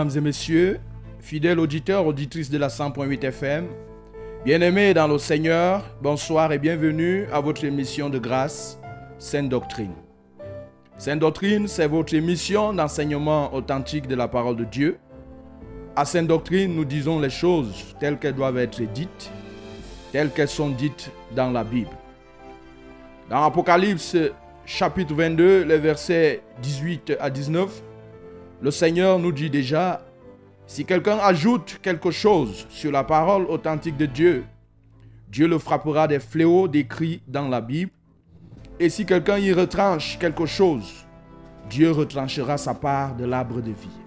Mesdames et messieurs, fidèles auditeurs, auditrices de la 100.8 FM, bien-aimés dans le Seigneur, bonsoir et bienvenue à votre émission de grâce, Sainte Doctrine. Sainte Doctrine, c'est votre émission d'enseignement authentique de la parole de Dieu. À Sainte Doctrine, nous disons les choses telles qu'elles doivent être dites, telles qu'elles sont dites dans la Bible. Dans Apocalypse chapitre 22, les versets 18 à 19, le Seigneur nous dit déjà, si quelqu'un ajoute quelque chose sur la parole authentique de Dieu, Dieu le frappera des fléaux décrits dans la Bible. Et si quelqu'un y retranche quelque chose, Dieu retranchera sa part de l'arbre de vie.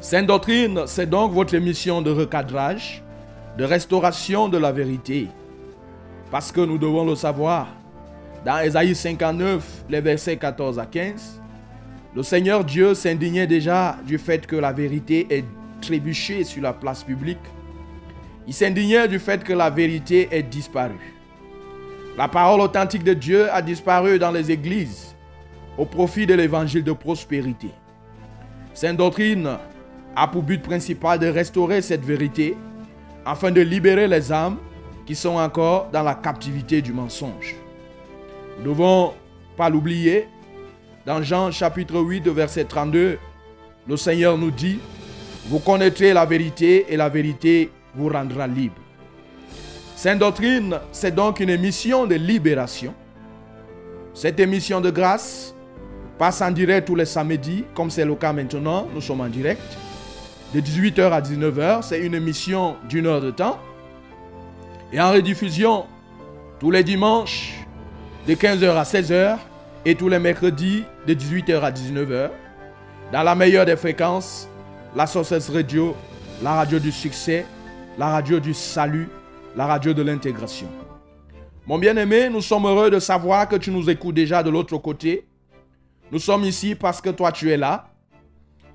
Sainte doctrine, c'est donc votre mission de recadrage, de restauration de la vérité. Parce que nous devons le savoir, dans Ésaïe 59, les versets 14 à 15, le Seigneur Dieu s'indignait déjà du fait que la vérité est trébuchée sur la place publique. Il s'indignait du fait que la vérité est disparue. La parole authentique de Dieu a disparu dans les églises au profit de l'évangile de prospérité. Sainte doctrine a pour but principal de restaurer cette vérité afin de libérer les âmes qui sont encore dans la captivité du mensonge. Nous ne devons pas l'oublier, dans Jean chapitre 8, verset 32, le Seigneur nous dit, vous connaîtrez la vérité et la vérité vous rendra libre. Sainte Doctrine, c'est donc une émission de libération. Cette émission de grâce passe en direct tous les samedis, comme c'est le cas maintenant, nous sommes en direct. De 18h à 19h, c'est une émission d'une heure de temps. Et en rediffusion, tous les dimanches, de 15h à 16h, et tous les mercredis de 18h à 19h, dans la meilleure des fréquences, la Sources Radio, la radio du succès, la radio du salut, la radio de l'intégration. Mon bien-aimé, nous sommes heureux de savoir que tu nous écoutes déjà de l'autre côté. Nous sommes ici parce que toi tu es là.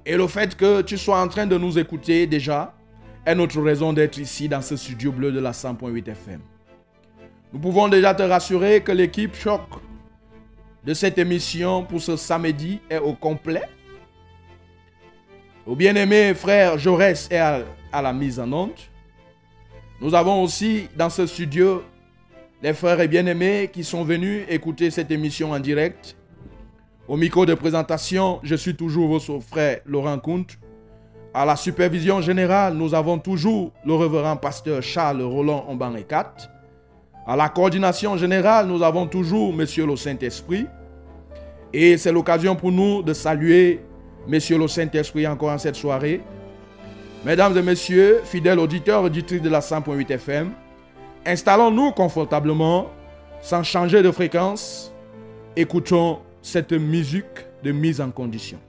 Et le fait que tu sois en train de nous écouter déjà est notre raison d'être ici dans ce studio bleu de la 100.8 FM. Nous pouvons déjà te rassurer que l'équipe Choc de cette émission pour ce samedi est au complet. Au bien-aimé frère Jaurès est à, la mise en onde. Nous avons aussi dans ce studio les frères et bien-aimés qui sont venus écouter cette émission en direct. Au micro de présentation, je suis toujours votre frère Laurent Comte. À la supervision générale, nous avons toujours le révérend pasteur Charles Roland Omban 4. À la coordination générale, nous avons toujours Monsieur le Saint-Esprit. Et c'est l'occasion pour nous de saluer Monsieur le Saint-Esprit encore en cette soirée. Mesdames et messieurs, fidèles auditeurs, auditrices de la 100.8 FM, installons-nous confortablement, sans changer de fréquence. Écoutons cette musique de mise en condition.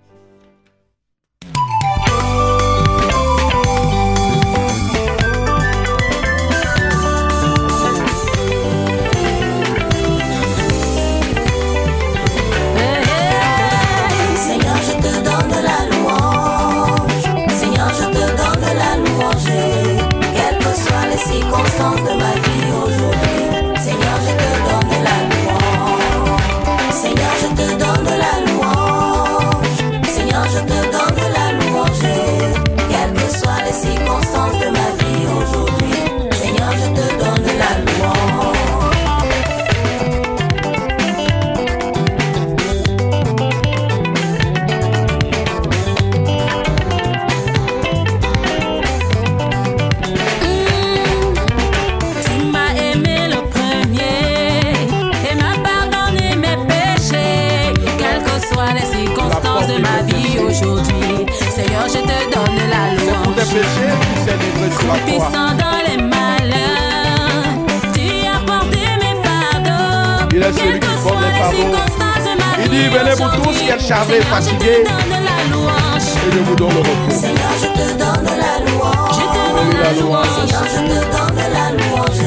Il vie dit, venez vous tous qui êtes chargés, fatigués. Et je vous donne le repos. Seigneur, je te donne la louange. Je te donne la louange. Seigneur, je te donne la louange.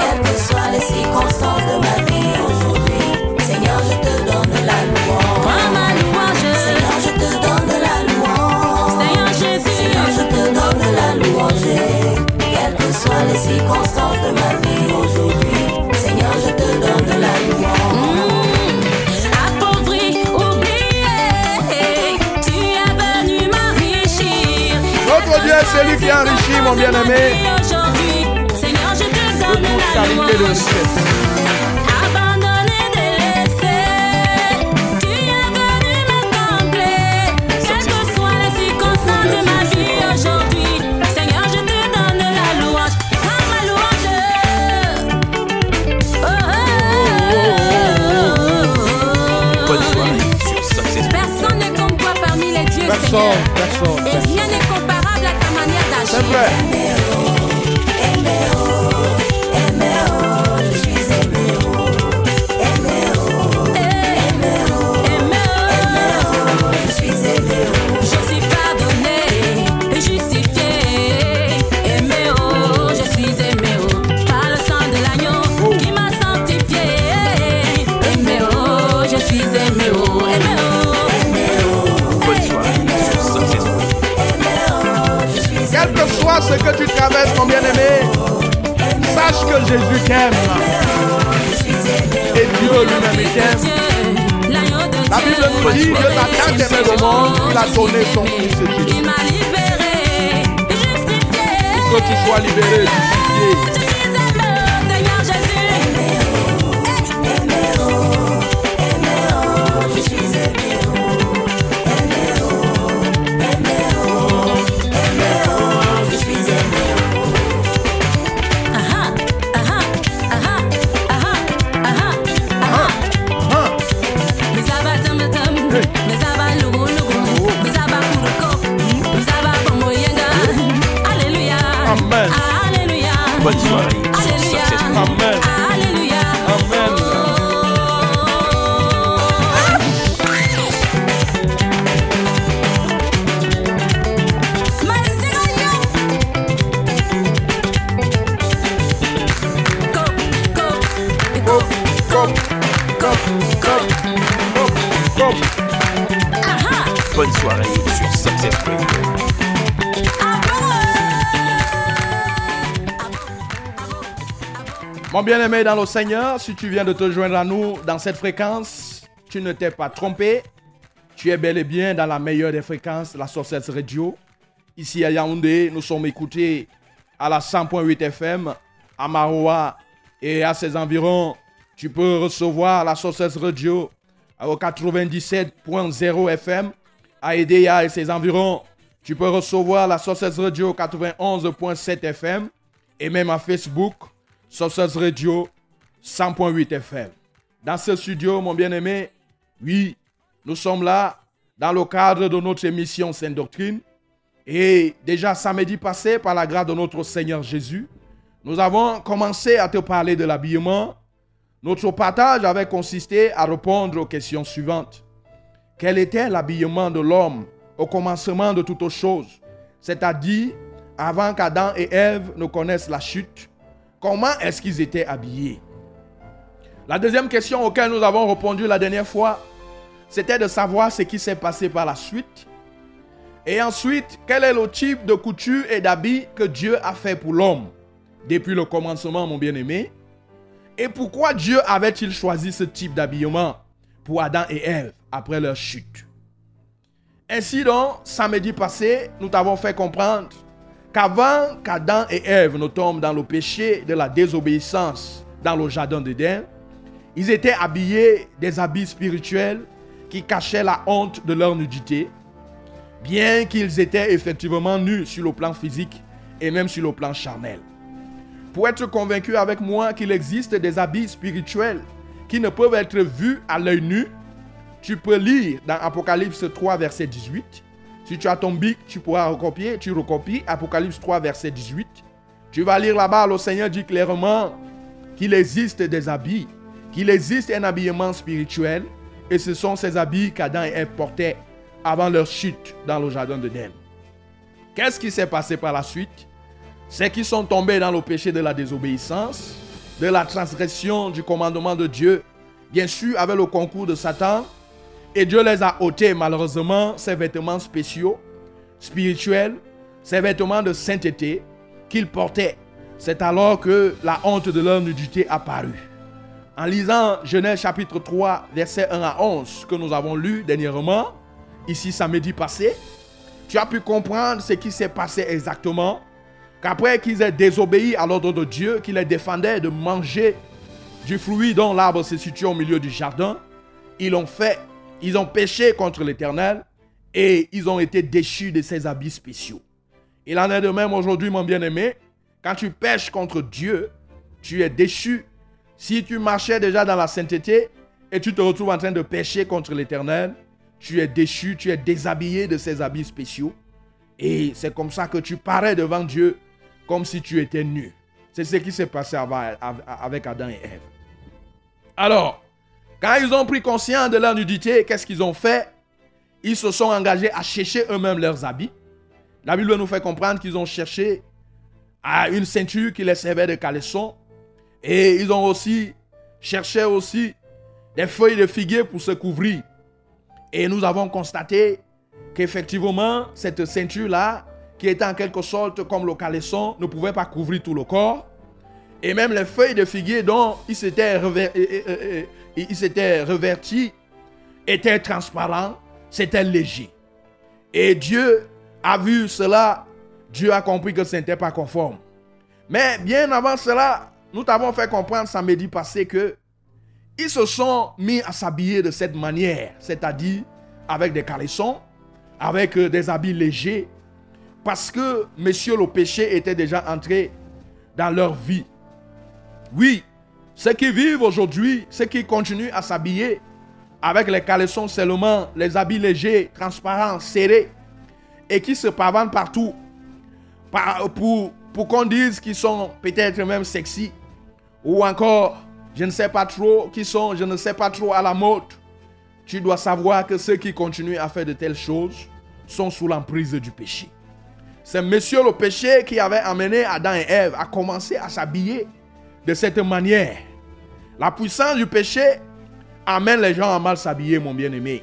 Quelles que soient les circonstances de ma vie aujourd'hui. Seigneur, je te donne la louange. Prends ma louange. Seigneur, je te donne la louange. Seigneur Jésus. Seigneur, je te donne la louange. Quelles que soient les circonstances de ma vie aujourd'hui. Est celui qui enrichit, mon bien-aimé. Seigneur, je te donne la qualité de louange. richesse. Abandonné, délaissé, tu es venu me combler. Quelles que soient les circonstances de ma vie aujourd'hui, Seigneur, je te donne la louange. Ah, ma louange. Oh, oh, oh, oh. Bonne soirée sur Success. Personne n'est comme toi parmi les dieux, Personne, personne. Manière ce que tu traverses, mon bien-aimé, sache que Jésus t'aime. Et Dieu lui-même t'aime. La Bible nous dit, Dieu n'a tant aimé le monde qu'il a donné son Fils Jésus. Il m'a libéré, justifié. Que tu sois libéré, justifié. Bonne soirée. Amen. Alléluia. Amen. Bonne soirée sur Success. Mon bien-aimé dans le Seigneur, si tu viens de te joindre à nous dans cette fréquence, tu ne t'es pas trompé. Tu es bel et bien dans la meilleure des fréquences, la Source Radio. Ici à Yaoundé, nous sommes écoutés à la 100.8 FM, à Maroua et à ses environs. Tu peux recevoir la Source Radio au 97.0 FM, à Edea et ses environs. Tu peux recevoir la Source Radio 91.7 FM et même à Facebook, Sources Radio 100.8 FM. Dans ce studio, mon bien-aimé, oui, nous sommes là dans le cadre de notre émission Sainte Doctrine. Et déjà samedi passé, par la grâce de notre Seigneur Jésus, nous avons commencé à te parler de l'habillement. Notre partage avait consisté à répondre aux questions suivantes. Quel était l'habillement de l'homme au commencement de toutes choses, c'est-à-dire avant qu'Adam et Ève ne connaissent la chute Comment est-ce qu'ils étaient habillés? La deuxième question auquel nous avons répondu la dernière fois, c'était de savoir ce qui s'est passé par la suite. Et ensuite, quel est le type de couture et d'habit que Dieu a fait pour l'homme? Depuis le commencement, mon bien-aimé. Et pourquoi Dieu avait-il choisi ce type d'habillement pour Adam et Ève après leur chute? Ainsi donc, samedi passé, nous t'avons fait comprendre qu'avant qu'Adam et Ève ne tombent dans le péché de la désobéissance dans le jardin d'Éden, ils étaient habillés des habits spirituels qui cachaient la honte de leur nudité, bien qu'ils étaient effectivement nus sur le plan physique et même sur le plan charnel. Pour être convaincu avec moi qu'il existe des habits spirituels qui ne peuvent être vus à l'œil nu, tu peux lire dans Apocalypse 3, verset 18. Si tu as ton bic, tu pourras recopier. Tu recopies Apocalypse 3, verset 18. Tu vas lire là-bas, le Seigneur dit clairement qu'il existe des habits, qu'il existe un habillement spirituel. Et ce sont ces habits qu'Adam et Ève portaient avant leur chute dans le jardin d'Éden. Qu'est-ce qui s'est passé par la suite? C'est qu'ils sont tombés dans le péché de la désobéissance, de la transgression du commandement de Dieu, bien sûr avec le concours de Satan. Et Dieu les a ôtés malheureusement ces vêtements spéciaux, spirituels, ces vêtements de sainteté qu'ils portaient. C'est alors que la honte de leur nudité apparut. En lisant Genèse chapitre 3, versets 1 à 11, que nous avons lu dernièrement, ici samedi passé, tu as pu comprendre ce qui s'est passé exactement. Qu'après qu'ils aient désobéi à l'ordre de Dieu, qui les défendait de manger du fruit dont l'arbre se situe au milieu du jardin, ils l'ont fait, ils ont péché contre l'Éternel et ils ont été déchus de ses habits spéciaux. Il en est de même aujourd'hui, mon bien-aimé. Quand tu pêches contre Dieu, tu es déchu. Si tu marchais déjà dans la sainteté et tu te retrouves en train de pécher contre l'Éternel, tu es déchu, tu es déshabillé de ces habits spéciaux. Et c'est comme ça que tu parais devant Dieu comme si tu étais nu. C'est ce qui s'est passé avec Adam et Ève. Alors, quand ils ont pris conscience de leur nudité, qu'est-ce qu'ils ont fait? Ils se sont engagés à chercher eux-mêmes leurs habits. La Bible nous fait comprendre qu'ils ont cherché à une ceinture qui les servait de caleçon. Et ils ont aussi cherché aussi des feuilles de figuier pour se couvrir. Et nous avons constaté qu'effectivement, cette ceinture-là, qui était en quelque sorte comme le caleçon, ne pouvait pas couvrir tout le corps. Et même les feuilles de figuier dont ils s'étaient revertis étaient transparents, c'était léger. Et Dieu a vu cela, Dieu a compris que ce n'était pas conforme. Mais bien avant cela, nous t'avons fait comprendre samedi passé que ils se sont mis à s'habiller de cette manière, c'est-à-dire avec des caleçons, avec euh, des habits légers, parce que, messieurs, le péché était déjà entré dans leur vie. Oui, ceux qui vivent aujourd'hui, ceux qui continuent à s'habiller avec les caleçons seulement, les habits légers, transparents, serrés, et qui se pavanent partout pour, pour qu'on dise qu'ils sont peut-être même sexy, ou encore, je ne sais pas trop, qui sont, je ne sais pas trop à la mode. Tu dois savoir que ceux qui continuent à faire de telles choses sont sous l'emprise du péché. C'est monsieur le péché qui avait amené Adam et Ève à commencer à s'habiller de cette manière. La puissance du péché amène les gens à mal s'habiller, mon bien-aimé.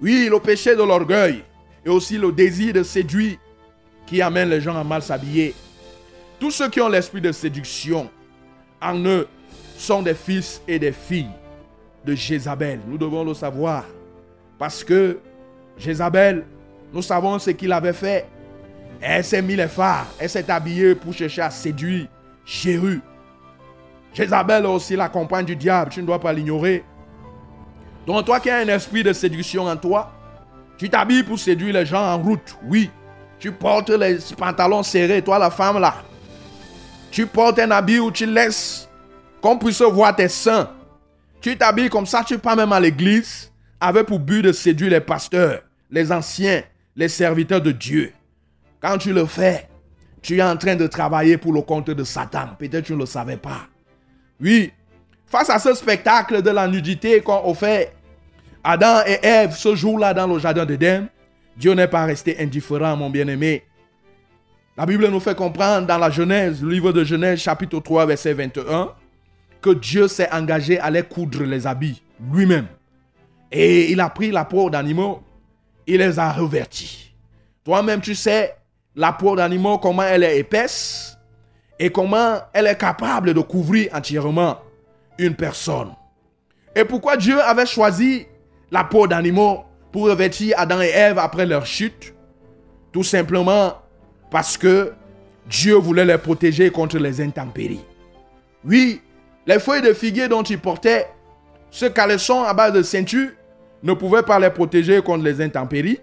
Oui, le péché de l'orgueil et aussi le désir de séduire qui amène les gens à mal s'habiller. Tous ceux qui ont l'esprit de séduction en eux sont des fils et des filles de Jézabel. Nous devons le savoir. Parce que Jézabel, nous savons ce qu'il avait fait. Elle s'est mis les phares. Elle s'est habillée pour chercher à séduire Jéru. Jézabel aussi la compagne du diable. Tu ne dois pas l'ignorer. Donc toi qui as un esprit de séduction en toi, tu t'habilles pour séduire les gens en route. Oui. Tu portes les pantalons serrés, toi la femme là. Tu portes un habit où tu laisses qu'on puisse voir tes seins. Tu t'habilles comme ça, tu pars même à l'église avec pour but de séduire les pasteurs, les anciens, les serviteurs de Dieu. Quand tu le fais, tu es en train de travailler pour le compte de Satan. Peut-être tu ne le savais pas. Oui, face à ce spectacle de la nudité qu'ont offert Adam et Ève ce jour-là dans le jardin d'Éden, Dieu n'est pas resté indifférent, mon bien-aimé. La Bible nous fait comprendre dans la Genèse, le livre de Genèse, chapitre 3, verset 21, que Dieu s'est engagé à les coudre les habits lui-même. Et il a pris la peau d'animaux, il les a revertis. Toi-même, tu sais, la peau d'animaux, comment elle est épaisse et comment elle est capable de couvrir entièrement une personne. Et pourquoi Dieu avait choisi la peau d'animaux pour revêtir Adam et Ève après leur chute? Tout simplement parce que Dieu voulait les protéger contre les intempéries. Oui, les feuilles de figuier dont ils portaient ce caleçon à base de ceinture ne pouvaient pas les protéger contre les intempéries,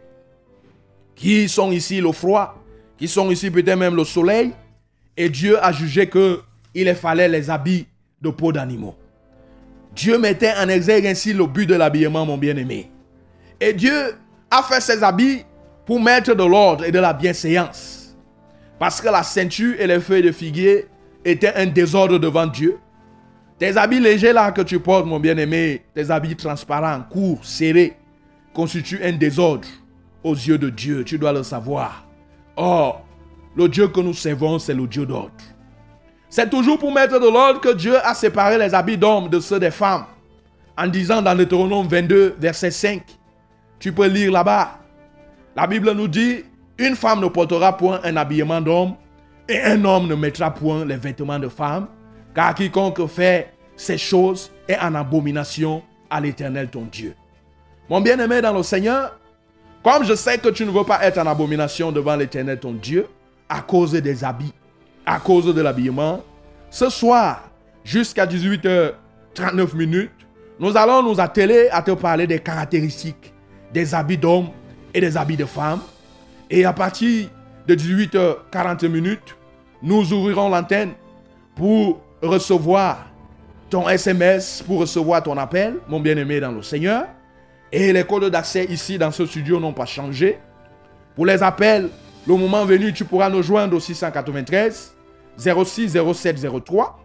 qui sont ici le froid, qui sont ici peut-être même le soleil? Et Dieu a jugé que il fallait les habits de peau d'animaux. Dieu mettait en exergue ainsi le but de l'habillement, mon bien-aimé. Et Dieu a fait ses habits pour mettre de l'ordre et de la bienséance. Parce que la ceinture et les feuilles de figuier étaient un désordre devant Dieu. Tes habits légers là que tu portes, mon bien-aimé, tes habits transparents, courts, serrés, constituent un désordre aux yeux de Dieu. Tu dois le savoir. Or, le Dieu que nous servons, c'est le Dieu d'ordre. C'est toujours pour mettre de l'ordre que Dieu a séparé les habits d'hommes de ceux des femmes. En disant dans Deutéronome 22, verset 5, tu peux lire là-bas. La Bible nous dit, une femme ne portera point un habillement d'homme et un homme ne mettra point les vêtements de femme, car quiconque fait ces choses est en abomination à l'Éternel ton Dieu. Mon bien-aimé dans le Seigneur, comme je sais que tu ne veux pas être en abomination devant l'Éternel ton Dieu, à cause des habits, à cause de l'habillement, ce soir, jusqu'à 18h39 minutes, nous allons nous atteler à te parler des caractéristiques des habits d'hommes et des habits de femmes. Et à partir de 18h40 minutes, nous ouvrirons l'antenne pour recevoir ton SMS, pour recevoir ton appel, mon bien-aimé dans le Seigneur. Et les codes d'accès ici dans ce studio n'ont pas changé. Pour les appels, le moment venu, tu pourras nous joindre au 693 06 07 03.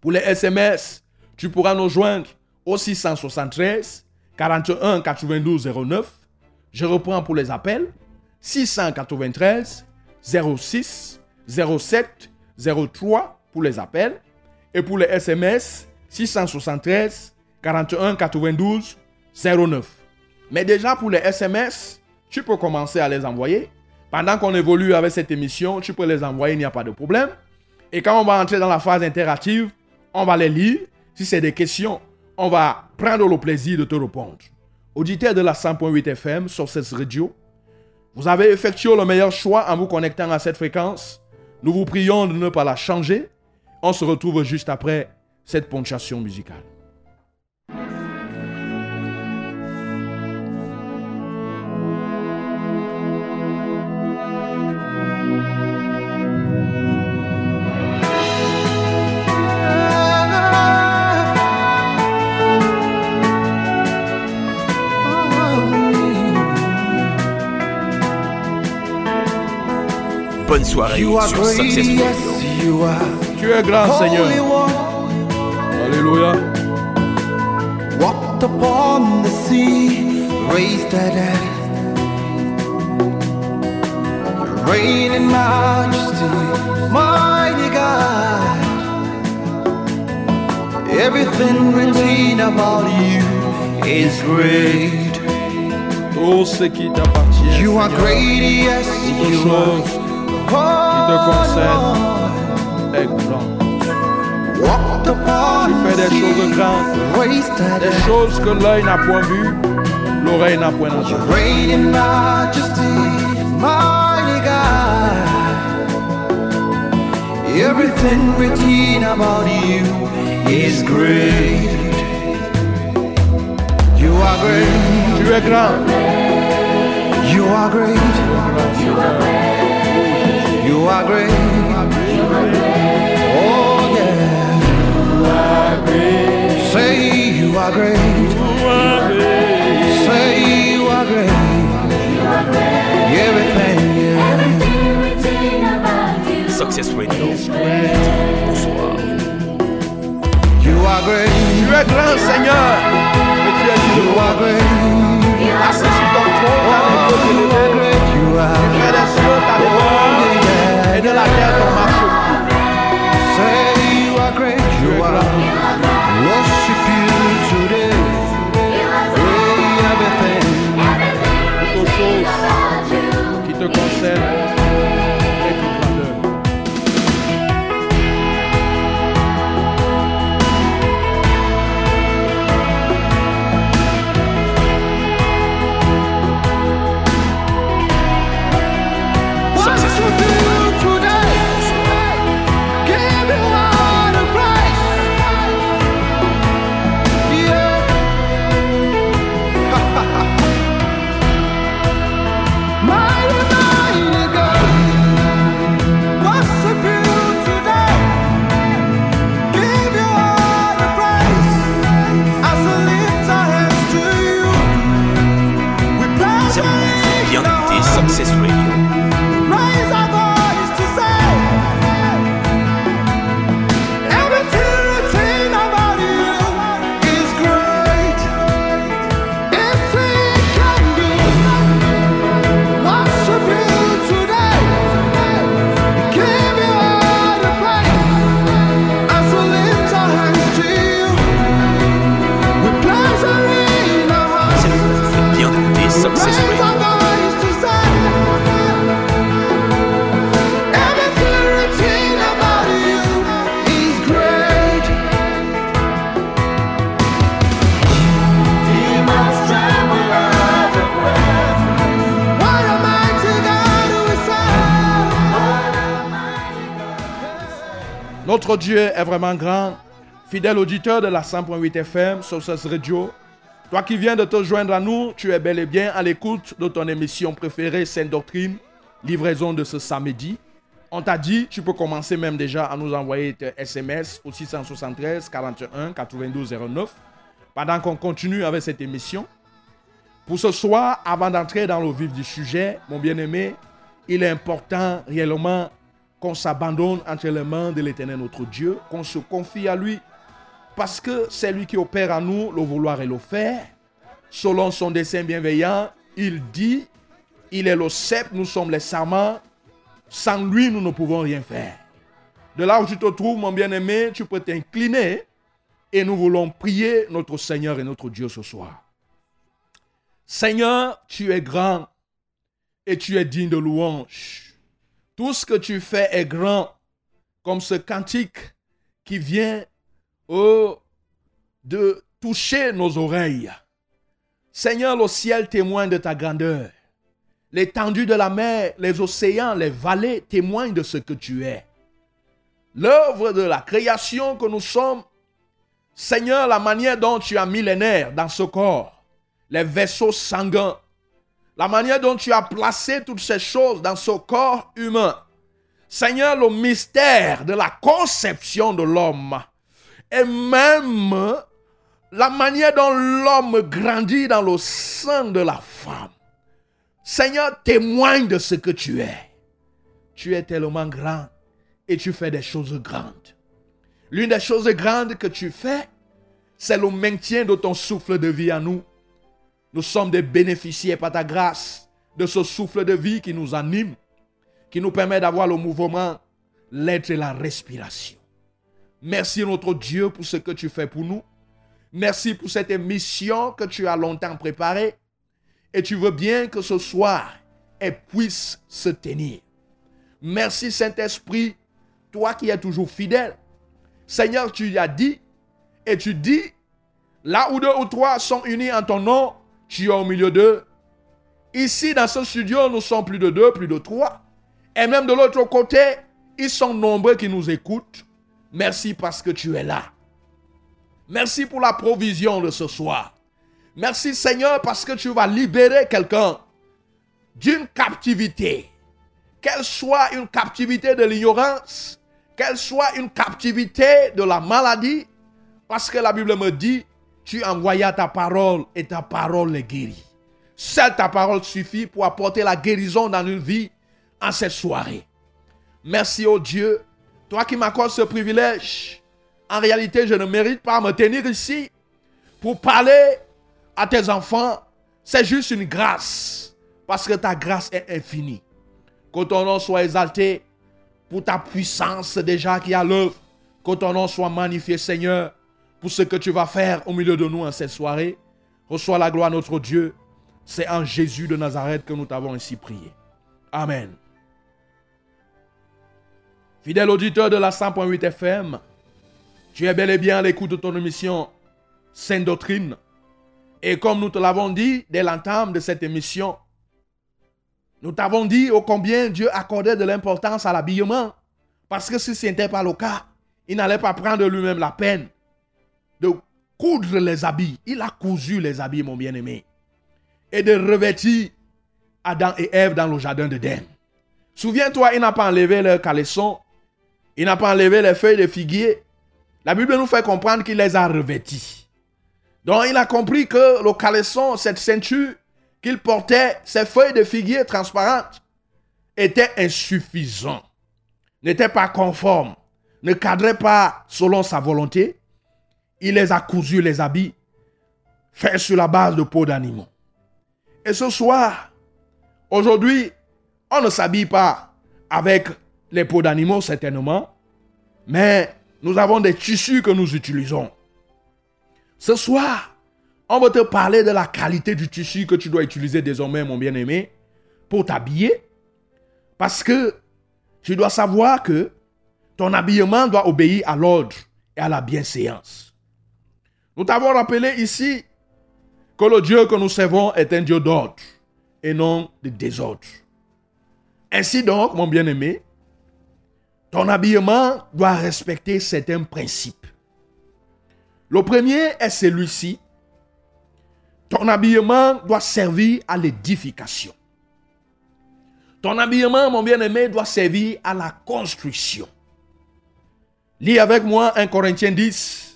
Pour les SMS, tu pourras nous joindre au 673 41 92 09. Je reprends pour les appels 693 06 07 03 pour les appels et pour les SMS 673 41 92 09. Mais déjà pour les SMS, tu peux commencer à les envoyer. Pendant qu'on évolue avec cette émission, tu peux les envoyer, il n'y a pas de problème. Et quand on va entrer dans la phase interactive, on va les lire. Si c'est des questions, on va prendre le plaisir de te répondre. Auditeur de la 100.8 FM sur cette radio, vous avez effectué le meilleur choix en vous connectant à cette fréquence. Nous vous prions de ne pas la changer. On se retrouve juste après cette ponctuation musicale. Bonne soirée You are sur great, Success Radio. yes, you are. Tu es grand, Seigneur. Holy One, Alléluia. walked upon the sea, raised the dead. Reign in majesty, mighty God. Everything written about you is great. Tout ce qui t'appartient, You are great, yes, you chose are. te concerne. Est grand. One, walked upon Tu fais des choses grandes, des choses que l'œil n'a point vues, l'oreille n'a point entendu. Reign in majesty, mighty God. Everything written about you is great. You are great. Tu es grand. You are great. You are great. Oh yeah. Say you are great. Say you are great. Everything, yeah. Success Radio. Bonsoir. You are great. Tu es grand, Seigneur. Et tu es You Dieu. are great. Assis sur ton trône, Oh, ta main you are élevée. great. You Tu are. fais de la terre. Say you are great. You are. Worship you today. Everything. Toute chose qui te concerne Notre Dieu est vraiment grand. Fidèle auditeur de la 100.8 FM, Sources Radio, toi qui viens de te joindre à nous, tu es bel et bien à l'écoute de ton émission préférée, Sainte Doctrine, livraison de ce samedi. On t'a dit, tu peux commencer même déjà à nous envoyer tes SMS au 673 41 92 09 pendant qu'on continue avec cette émission. Pour ce soir, avant d'entrer dans le vif du sujet, mon bien-aimé, il est important réellement qu'on s'abandonne entre les mains de l'Éternel notre Dieu, qu'on se confie à lui, parce que c'est lui qui opère en nous le vouloir et le faire. Selon son dessein bienveillant, il dit, il est le sceptre, nous sommes les serments, sans lui nous ne pouvons rien faire. De là où tu te trouves, mon bien-aimé, tu peux t'incliner et nous voulons prier notre Seigneur et notre Dieu ce soir. Seigneur, tu es grand et tu es digne de louange. Tout ce que tu fais est grand, comme ce cantique qui vient oh, de toucher nos oreilles. Seigneur, le ciel témoigne de ta grandeur. L'étendue de la mer, les océans, les vallées témoignent de ce que tu es. L'œuvre de la création que nous sommes, Seigneur, la manière dont tu as mis les nerfs dans ce corps, les vaisseaux sanguins, la manière dont tu as placé toutes ces choses dans ce corps humain. Seigneur, le mystère de la conception de l'homme et même la manière dont l'homme grandit dans le sein de la femme. Seigneur, témoigne de ce que tu es. Tu es tellement grand et tu fais des choses grandes. L'une des choses grandes que tu fais, c'est le maintien de ton souffle de vie à nous. Nous sommes des bénéficiaires par ta grâce de ce souffle de vie qui nous anime, qui nous permet d'avoir le mouvement, l'être et la respiration. Merci notre Dieu pour ce que tu fais pour nous. Merci pour cette émission que tu as longtemps préparée. Et tu veux bien que ce soir, elle puisse se tenir. Merci Saint-Esprit, toi qui es toujours fidèle. Seigneur, tu as dit, et tu dis, là où deux ou trois sont unis en ton nom, tu es au milieu d'eux. Ici, dans ce studio, nous sommes plus de deux, plus de trois. Et même de l'autre côté, ils sont nombreux qui nous écoutent. Merci parce que tu es là. Merci pour la provision de ce soir. Merci Seigneur parce que tu vas libérer quelqu'un d'une captivité. Qu'elle soit une captivité de l'ignorance, qu'elle soit une captivité de la maladie, parce que la Bible me dit, tu envoyas ta parole et ta parole les guérit. Seule ta parole suffit pour apporter la guérison dans une vie en cette soirée. Merci au Dieu, toi qui m'accordes ce privilège. En réalité, je ne mérite pas me tenir ici pour parler à tes enfants. C'est juste une grâce, parce que ta grâce est infinie. Que ton nom soit exalté pour ta puissance déjà qui a l'œuvre. Que ton nom soit magnifié, Seigneur, pour ce que tu vas faire au milieu de nous en cette soirée. Reçois la gloire, notre Dieu. C'est en Jésus de Nazareth que nous t'avons ainsi prié. Amen. Fidèle auditeur de la 100.8 FM, tu es bel et bien à l'écoute de ton émission Sainte Doctrine. Et comme nous te l'avons dit dès l'entame de cette émission, nous t'avons dit ô combien Dieu accordait de l'importance à l'habillement. Parce que si ce n'était pas le cas, il n'allait pas prendre lui-même la peine coudre les habits. Il a cousu les habits, mon bien-aimé. Et de revêtir Adam et Ève dans le jardin d'Éden. Souviens-toi, il n'a pas enlevé leurs caleçons. Il n'a pas enlevé les feuilles de figuier. La Bible nous fait comprendre qu'il les a revêtis. Donc il a compris que le caleçon, cette ceinture qu'il portait, ces feuilles de figuier transparentes, étaient insuffisants, n'étaient pas conformes, ne cadraient pas selon sa volonté. Il les a cousus, les habits, faits sur la base de peau d'animaux. Et ce soir, aujourd'hui, on ne s'habille pas avec les peaux d'animaux, certainement, mais nous avons des tissus que nous utilisons. Ce soir, on va te parler de la qualité du tissu que tu dois utiliser désormais, mon bien-aimé, pour t'habiller. Parce que tu dois savoir que ton habillement doit obéir à l'ordre et à la bienséance. Nous t'avons rappelé ici que le Dieu que nous servons est un Dieu d'ordre et non de désordre. Ainsi donc, mon bien-aimé, ton habillement doit respecter certains principes. Le premier est celui-ci. Ton habillement doit servir à l'édification. Ton habillement, mon bien-aimé, doit servir à la construction. Lis avec moi 1 Corinthiens 10,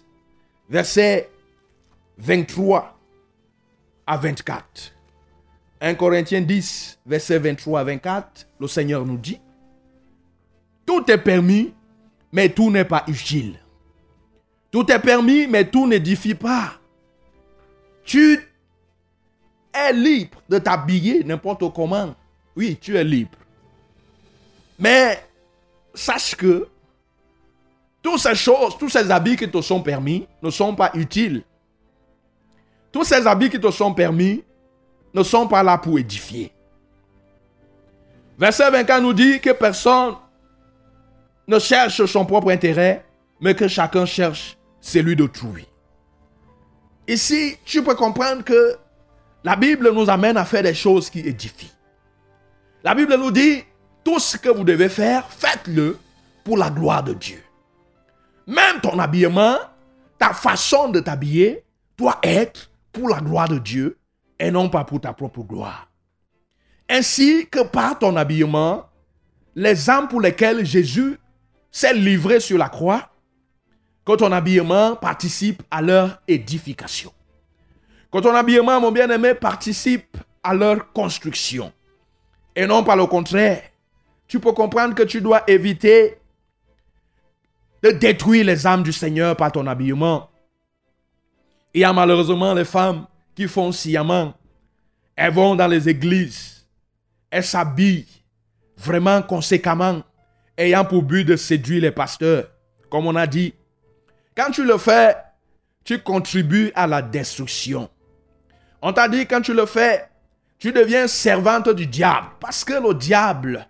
verset 23 à 24. 1 Corinthiens 10, verset 23 à 24, le Seigneur nous dit, Tout est permis, mais tout n'est pas utile. Tout est permis, mais tout n'édifie pas. Tu es libre de t'habiller n'importe comment. Oui, tu es libre. Mais sache que toutes ces choses, tous ces habits qui te sont permis ne sont pas utiles. Tous ces habits qui te sont permis ne sont pas là pour édifier. Verset 24 nous dit que personne ne cherche son propre intérêt, mais que chacun cherche celui d'autrui. Ici, tu peux comprendre que la Bible nous amène à faire des choses qui édifient. La Bible nous dit, tout ce que vous devez faire, faites-le pour la gloire de Dieu. Même ton habillement, ta façon de t'habiller doit être pour la gloire de Dieu et non pas pour ta propre gloire. Ainsi que par ton habillement, les âmes pour lesquelles Jésus s'est livré sur la croix, que ton habillement participe à leur édification. Que ton habillement, mon bien-aimé, participe à leur construction. Et non pas le contraire. Tu peux comprendre que tu dois éviter de détruire les âmes du Seigneur par ton habillement. Il y a malheureusement les femmes qui font sciemment. Elles vont dans les églises. Elles s'habillent vraiment conséquemment, ayant pour but de séduire les pasteurs. Comme on a dit, quand tu le fais, tu contribues à la destruction. On t'a dit, quand tu le fais, tu deviens servante du diable. Parce que le diable,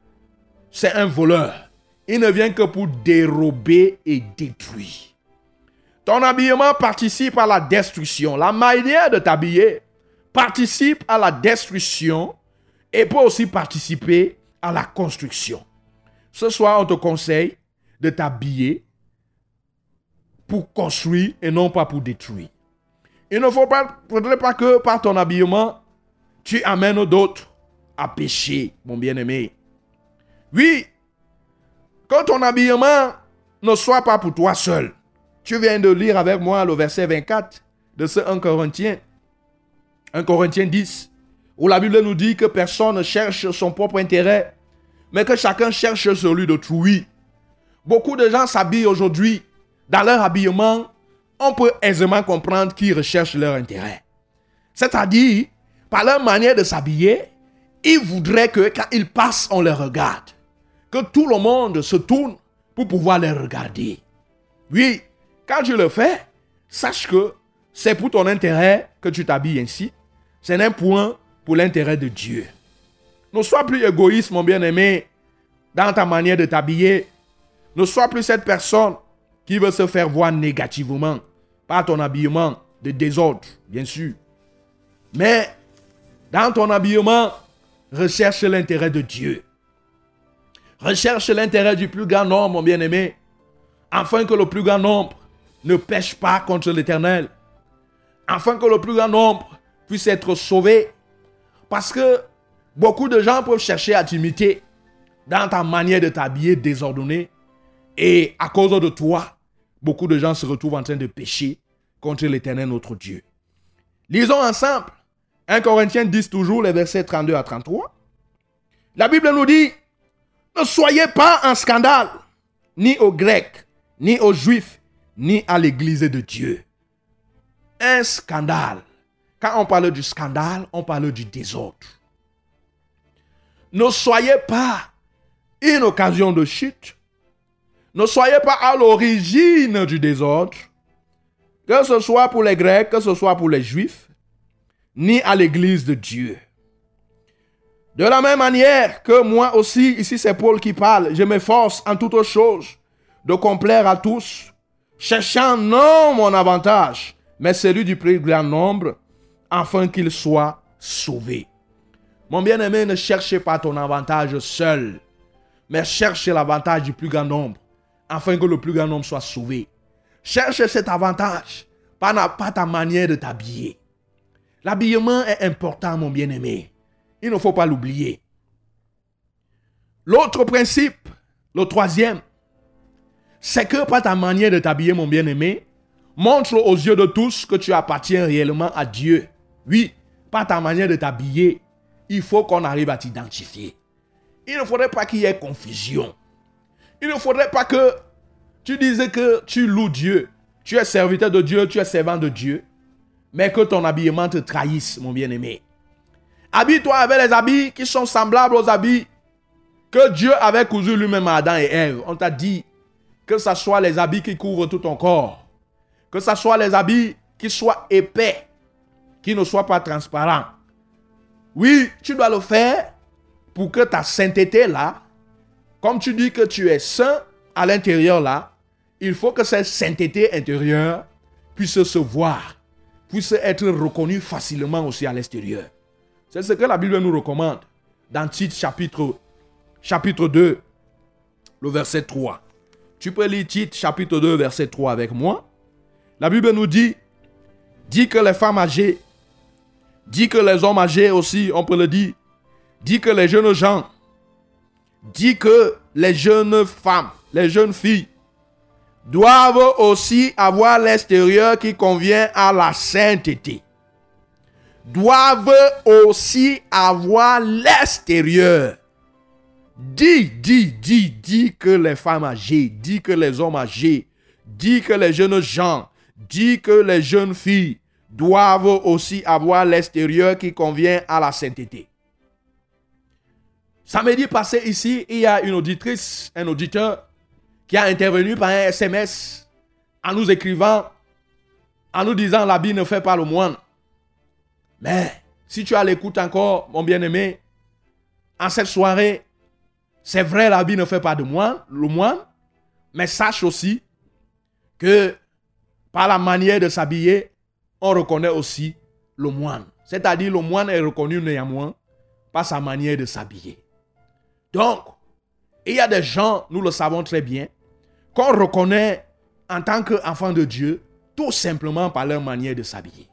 c'est un voleur. Il ne vient que pour dérober et détruire. Ton habillement participe à la destruction. La manière de t'habiller participe à la destruction et peut aussi participer à la construction. Ce soir, on te conseille de t'habiller pour construire et non pas pour détruire. Il ne faut faudrait pas que par ton habillement, tu amènes d'autres à pécher, mon bien-aimé. Oui, que ton habillement ne soit pas pour toi seul. Tu viens de lire avec moi le verset 24 de ce 1 Corinthiens. 1 Corinthiens 10, où la Bible nous dit que personne ne cherche son propre intérêt, mais que chacun cherche celui d'autrui. Beaucoup de gens s'habillent aujourd'hui. Dans leur habillement, on peut aisément comprendre qu'ils recherchent leur intérêt. C'est-à-dire, par leur manière de s'habiller, ils voudraient que quand ils passent, on les regarde. Tout le monde se tourne pour pouvoir les regarder. Oui, quand tu le fais, sache que c'est pour ton intérêt que tu t'habilles ainsi. C'est un point pour l'intérêt de Dieu. Ne sois plus égoïste, mon bien-aimé, dans ta manière de t'habiller. Ne sois plus cette personne qui veut se faire voir négativement par ton habillement de désordre, bien sûr. Mais dans ton habillement, recherche l'intérêt de Dieu. Recherche l'intérêt du plus grand nombre, mon bien-aimé, afin que le plus grand nombre ne pêche pas contre l'Éternel, afin que le plus grand nombre puisse être sauvé. Parce que beaucoup de gens peuvent chercher à t'imiter dans ta manière de t'habiller désordonnée. Et à cause de toi, beaucoup de gens se retrouvent en train de pécher contre l'Éternel notre Dieu. Lisons ensemble 1 Corinthiens 10 toujours, les versets 32 à 33. La Bible nous dit, ne soyez pas un scandale, ni aux Grecs, ni aux Juifs, ni à l'Église de Dieu. Un scandale. Quand on parle du scandale, on parle du désordre. Ne soyez pas une occasion de chute. Ne soyez pas à l'origine du désordre. Que ce soit pour les Grecs, que ce soit pour les Juifs, ni à l'Église de Dieu. De la même manière que moi aussi, ici c'est Paul qui parle, je m'efforce en toutes choses de complaire à tous, cherchant non mon avantage, mais celui du plus grand nombre, afin qu'ils soient sauvés. Mon bien-aimé, ne cherchez pas ton avantage seul. mais cherche l'avantage du plus grand nombre, afin que le plus grand nombre soit sauvé. Cherche cet avantage, pas ta manière de t'habiller. L'habillement est important, mon bien-aimé. Il ne faut pas l'oublier. L'autre principe, le troisième, c'est que par ta manière de t'habiller, mon bien-aimé, montre aux yeux de tous que tu appartiens réellement à Dieu. Oui, par ta manière de t'habiller, il faut qu'on arrive à t'identifier. Il ne faudrait pas qu'il y ait confusion. Il ne faudrait pas que tu dises que tu loues Dieu, tu es serviteur de Dieu, tu es servant de Dieu, mais que ton habillement te trahisse, mon bien-aimé. Habille-toi avec les habits qui sont semblables aux habits que Dieu avait cousus lui-même à Adam et Ève. On t'a dit que ce soit les habits qui couvrent tout ton corps, que ce soit les habits qui soient épais, qui ne soient pas transparents. Oui, tu dois le faire pour que ta sainteté là, comme tu dis que tu es saint à l'intérieur là, il faut que cette sainteté intérieure puisse se voir, puisse être reconnue facilement aussi à l'extérieur. C'est ce que la Bible nous recommande dans Tite chapitre, chapitre 2, le verset 3. Tu peux lire Tite chapitre 2, verset 3 avec moi. La Bible nous dit, dit que les femmes âgées, dit que les hommes âgés aussi, on peut le dire, dit que les jeunes gens, dit que les jeunes femmes, les jeunes filles, doivent aussi avoir l'extérieur qui convient à la sainteté. Doivent aussi avoir l'extérieur. Dis, dis, dis, dis que les femmes âgées, dis que les hommes âgés, dis que les jeunes gens, dis que les jeunes filles doivent aussi avoir l'extérieur qui convient à la sainteté. Samedi passé ici, il y a une auditrice, un auditeur qui a intervenu par un SMS en nous écrivant, en nous disant l'habit ne fait pas le moine. Mais si tu as l'écoute encore, mon bien-aimé, en cette soirée, c'est vrai, l'habit ne fait pas de moine, le moine, mais sache aussi que par la manière de s'habiller, on reconnaît aussi le moine. C'est-à-dire le moine est reconnu néanmoins par sa manière de s'habiller. Donc, il y a des gens, nous le savons très bien, qu'on reconnaît en tant qu'enfant de Dieu, tout simplement par leur manière de s'habiller.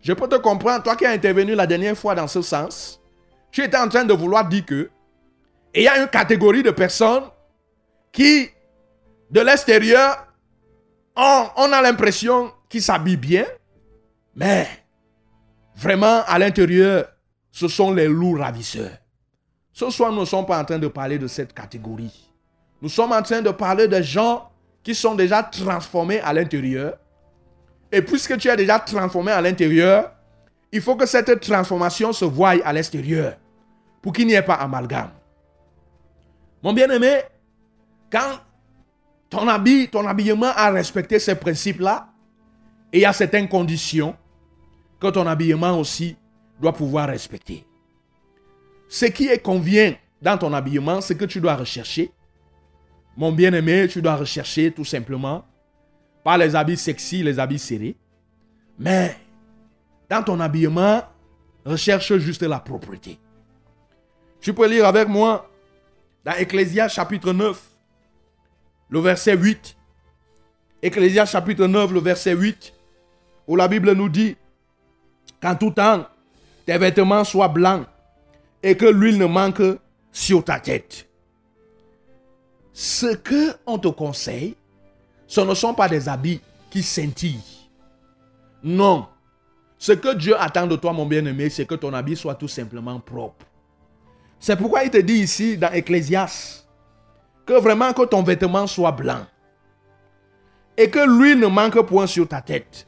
Je peux te comprendre, toi qui as intervenu la dernière fois dans ce sens, tu étais en train de vouloir dire que il y a une catégorie de personnes qui, de l'extérieur, on, on a l'impression qu'ils s'habillent bien, mais vraiment à l'intérieur, ce sont les loups ravisseurs. Ce soir, nous ne sommes pas en train de parler de cette catégorie. Nous sommes en train de parler de gens qui sont déjà transformés à l'intérieur. Et puisque tu es déjà transformé à l'intérieur, il faut que cette transformation se voie à l'extérieur pour qu'il n'y ait pas amalgame. Mon bien-aimé, quand ton habit, ton habillement a respecté ces principes-là, il y a certaines conditions que ton habillement aussi doit pouvoir respecter. Ce qui est convient dans ton habillement, c'est que tu dois rechercher. Mon bien-aimé, tu dois rechercher tout simplement pas les habits sexy, les habits serrés. Mais dans ton habillement, recherche juste la propreté. Tu peux lire avec moi dans Ecclésias chapitre 9, le verset 8. Ecclésias chapitre 9, le verset 8, où la Bible nous dit qu'en tout temps, tes vêtements soient blancs et que l'huile ne manque sur ta tête. Ce que on te conseille, ce ne sont pas des habits qui scintillent. Non. Ce que Dieu attend de toi, mon bien-aimé, c'est que ton habit soit tout simplement propre. C'est pourquoi il te dit ici dans Ecclésias que vraiment que ton vêtement soit blanc et que l'huile ne manque point sur ta tête.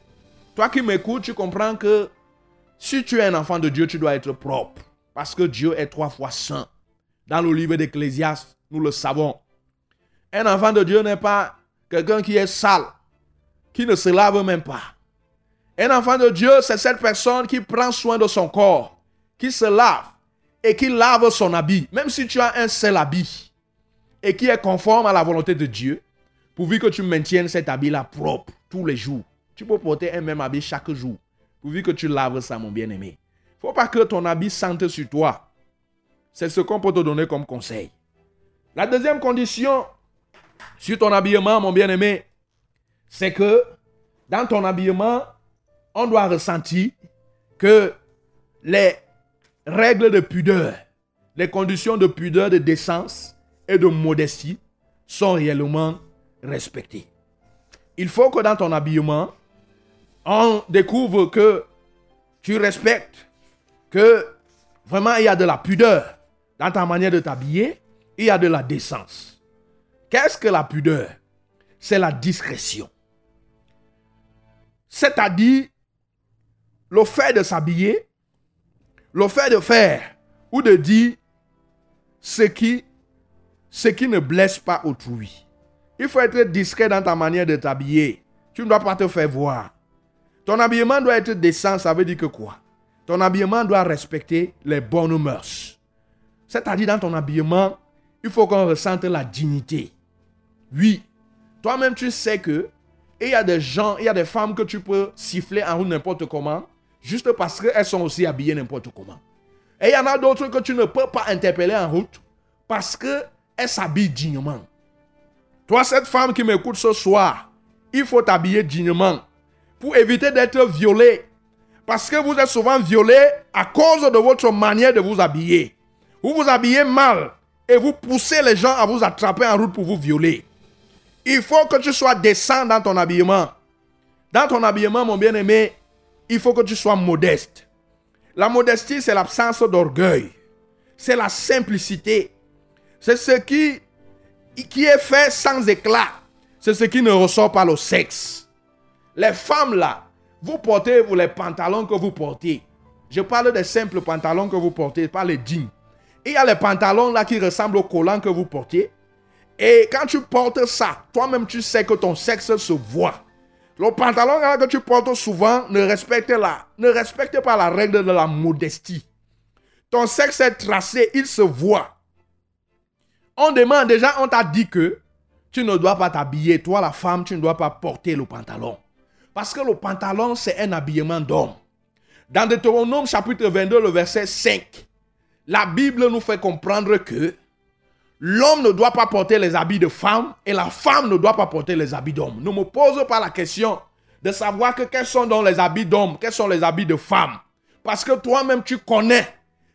Toi qui m'écoutes, tu comprends que si tu es un enfant de Dieu, tu dois être propre parce que Dieu est trois fois saint. Dans le livre d'Ecclésias, nous le savons. Un enfant de Dieu n'est pas quelqu'un qui est sale, qui ne se lave même pas. Un enfant de Dieu, c'est cette personne qui prend soin de son corps, qui se lave et qui lave son habit. Même si tu as un seul habit et qui est conforme à la volonté de Dieu, pourvu que tu maintiennes cet habit-là propre tous les jours. Tu peux porter un même habit chaque jour, pourvu que tu laves ça, mon bien-aimé. faut pas que ton habit sente sur toi. C'est ce qu'on peut te donner comme conseil. La deuxième condition sur ton habillement, mon bien-aimé, c'est que dans ton habillement, on doit ressentir que les règles de pudeur, les conditions de pudeur, de décence et de modestie sont réellement respectées. Il faut que dans ton habillement, on découvre que tu respectes, que vraiment il y a de la pudeur dans ta manière de t'habiller, il y a de la décence. Qu'est-ce que la pudeur? C'est la discrétion. C'est-à-dire le fait de s'habiller, le fait de faire ou de dire ce qui, ce qui ne blesse pas autrui. Il faut être discret dans ta manière de t'habiller. Tu ne dois pas te faire voir. Ton habillement doit être décent, ça veut dire que quoi? Ton habillement doit respecter les bonnes mœurs. C'est-à-dire dans ton habillement, il faut qu'on ressente la dignité. Oui, toi-même tu sais que il y a des gens, il y a des femmes que tu peux siffler en route n'importe comment, juste parce qu'elles sont aussi habillées n'importe comment. Et il y en a d'autres que tu ne peux pas interpeller en route parce qu'elles s'habillent dignement. Toi, cette femme qui m'écoute ce soir, il faut t'habiller dignement pour éviter d'être violé. Parce que vous êtes souvent violé à cause de votre manière de vous habiller. Vous vous habillez mal et vous poussez les gens à vous attraper en route pour vous violer. Il faut que tu sois décent dans ton habillement. Dans ton habillement, mon bien-aimé, il faut que tu sois modeste. La modestie, c'est l'absence d'orgueil. C'est la simplicité. C'est ce qui, qui est fait sans éclat. C'est ce qui ne ressort pas le sexe. Les femmes là, vous portez vous, les pantalons que vous portez. Je parle des simples pantalons que vous portez, pas les jeans. Il y a les pantalons là qui ressemblent aux collants que vous portez. Et quand tu portes ça, toi-même tu sais que ton sexe se voit. Le pantalon que tu portes souvent ne respecte, la, ne respecte pas la règle de la modestie. Ton sexe est tracé, il se voit. On demande déjà, on t'a dit que tu ne dois pas t'habiller. Toi, la femme, tu ne dois pas porter le pantalon. Parce que le pantalon, c'est un habillement d'homme. Dans Deutéronome chapitre 22, le verset 5, la Bible nous fait comprendre que l'homme ne doit pas porter les habits de femme et la femme ne doit pas porter les habits d'homme. Ne me pose pas la question de savoir que quels sont donc les habits d'homme, quels sont les habits de femme. Parce que toi-même, tu connais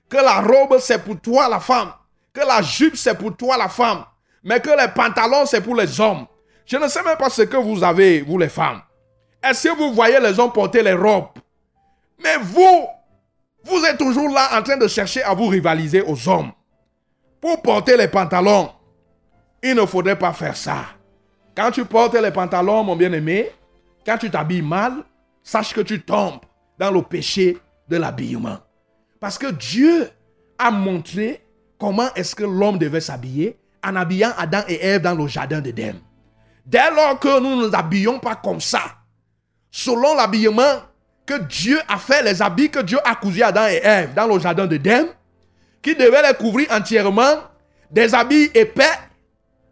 que la robe, c'est pour toi, la femme. Que la jupe, c'est pour toi, la femme. Mais que les pantalons, c'est pour les hommes. Je ne sais même pas ce que vous avez, vous les femmes. Est-ce que vous voyez les hommes porter les robes? Mais vous, vous êtes toujours là en train de chercher à vous rivaliser aux hommes. Pour porter les pantalons, il ne faudrait pas faire ça. Quand tu portes les pantalons, mon bien-aimé, quand tu t'habilles mal, sache que tu tombes dans le péché de l'habillement. Parce que Dieu a montré comment est-ce que l'homme devait s'habiller en habillant Adam et Ève dans le jardin d'Éden. Dès lors que nous ne nous habillons pas comme ça, selon l'habillement que Dieu a fait, les habits que Dieu a cousus à Adam et Ève dans le jardin d'Éden, qui devaient les couvrir entièrement, des habits épais,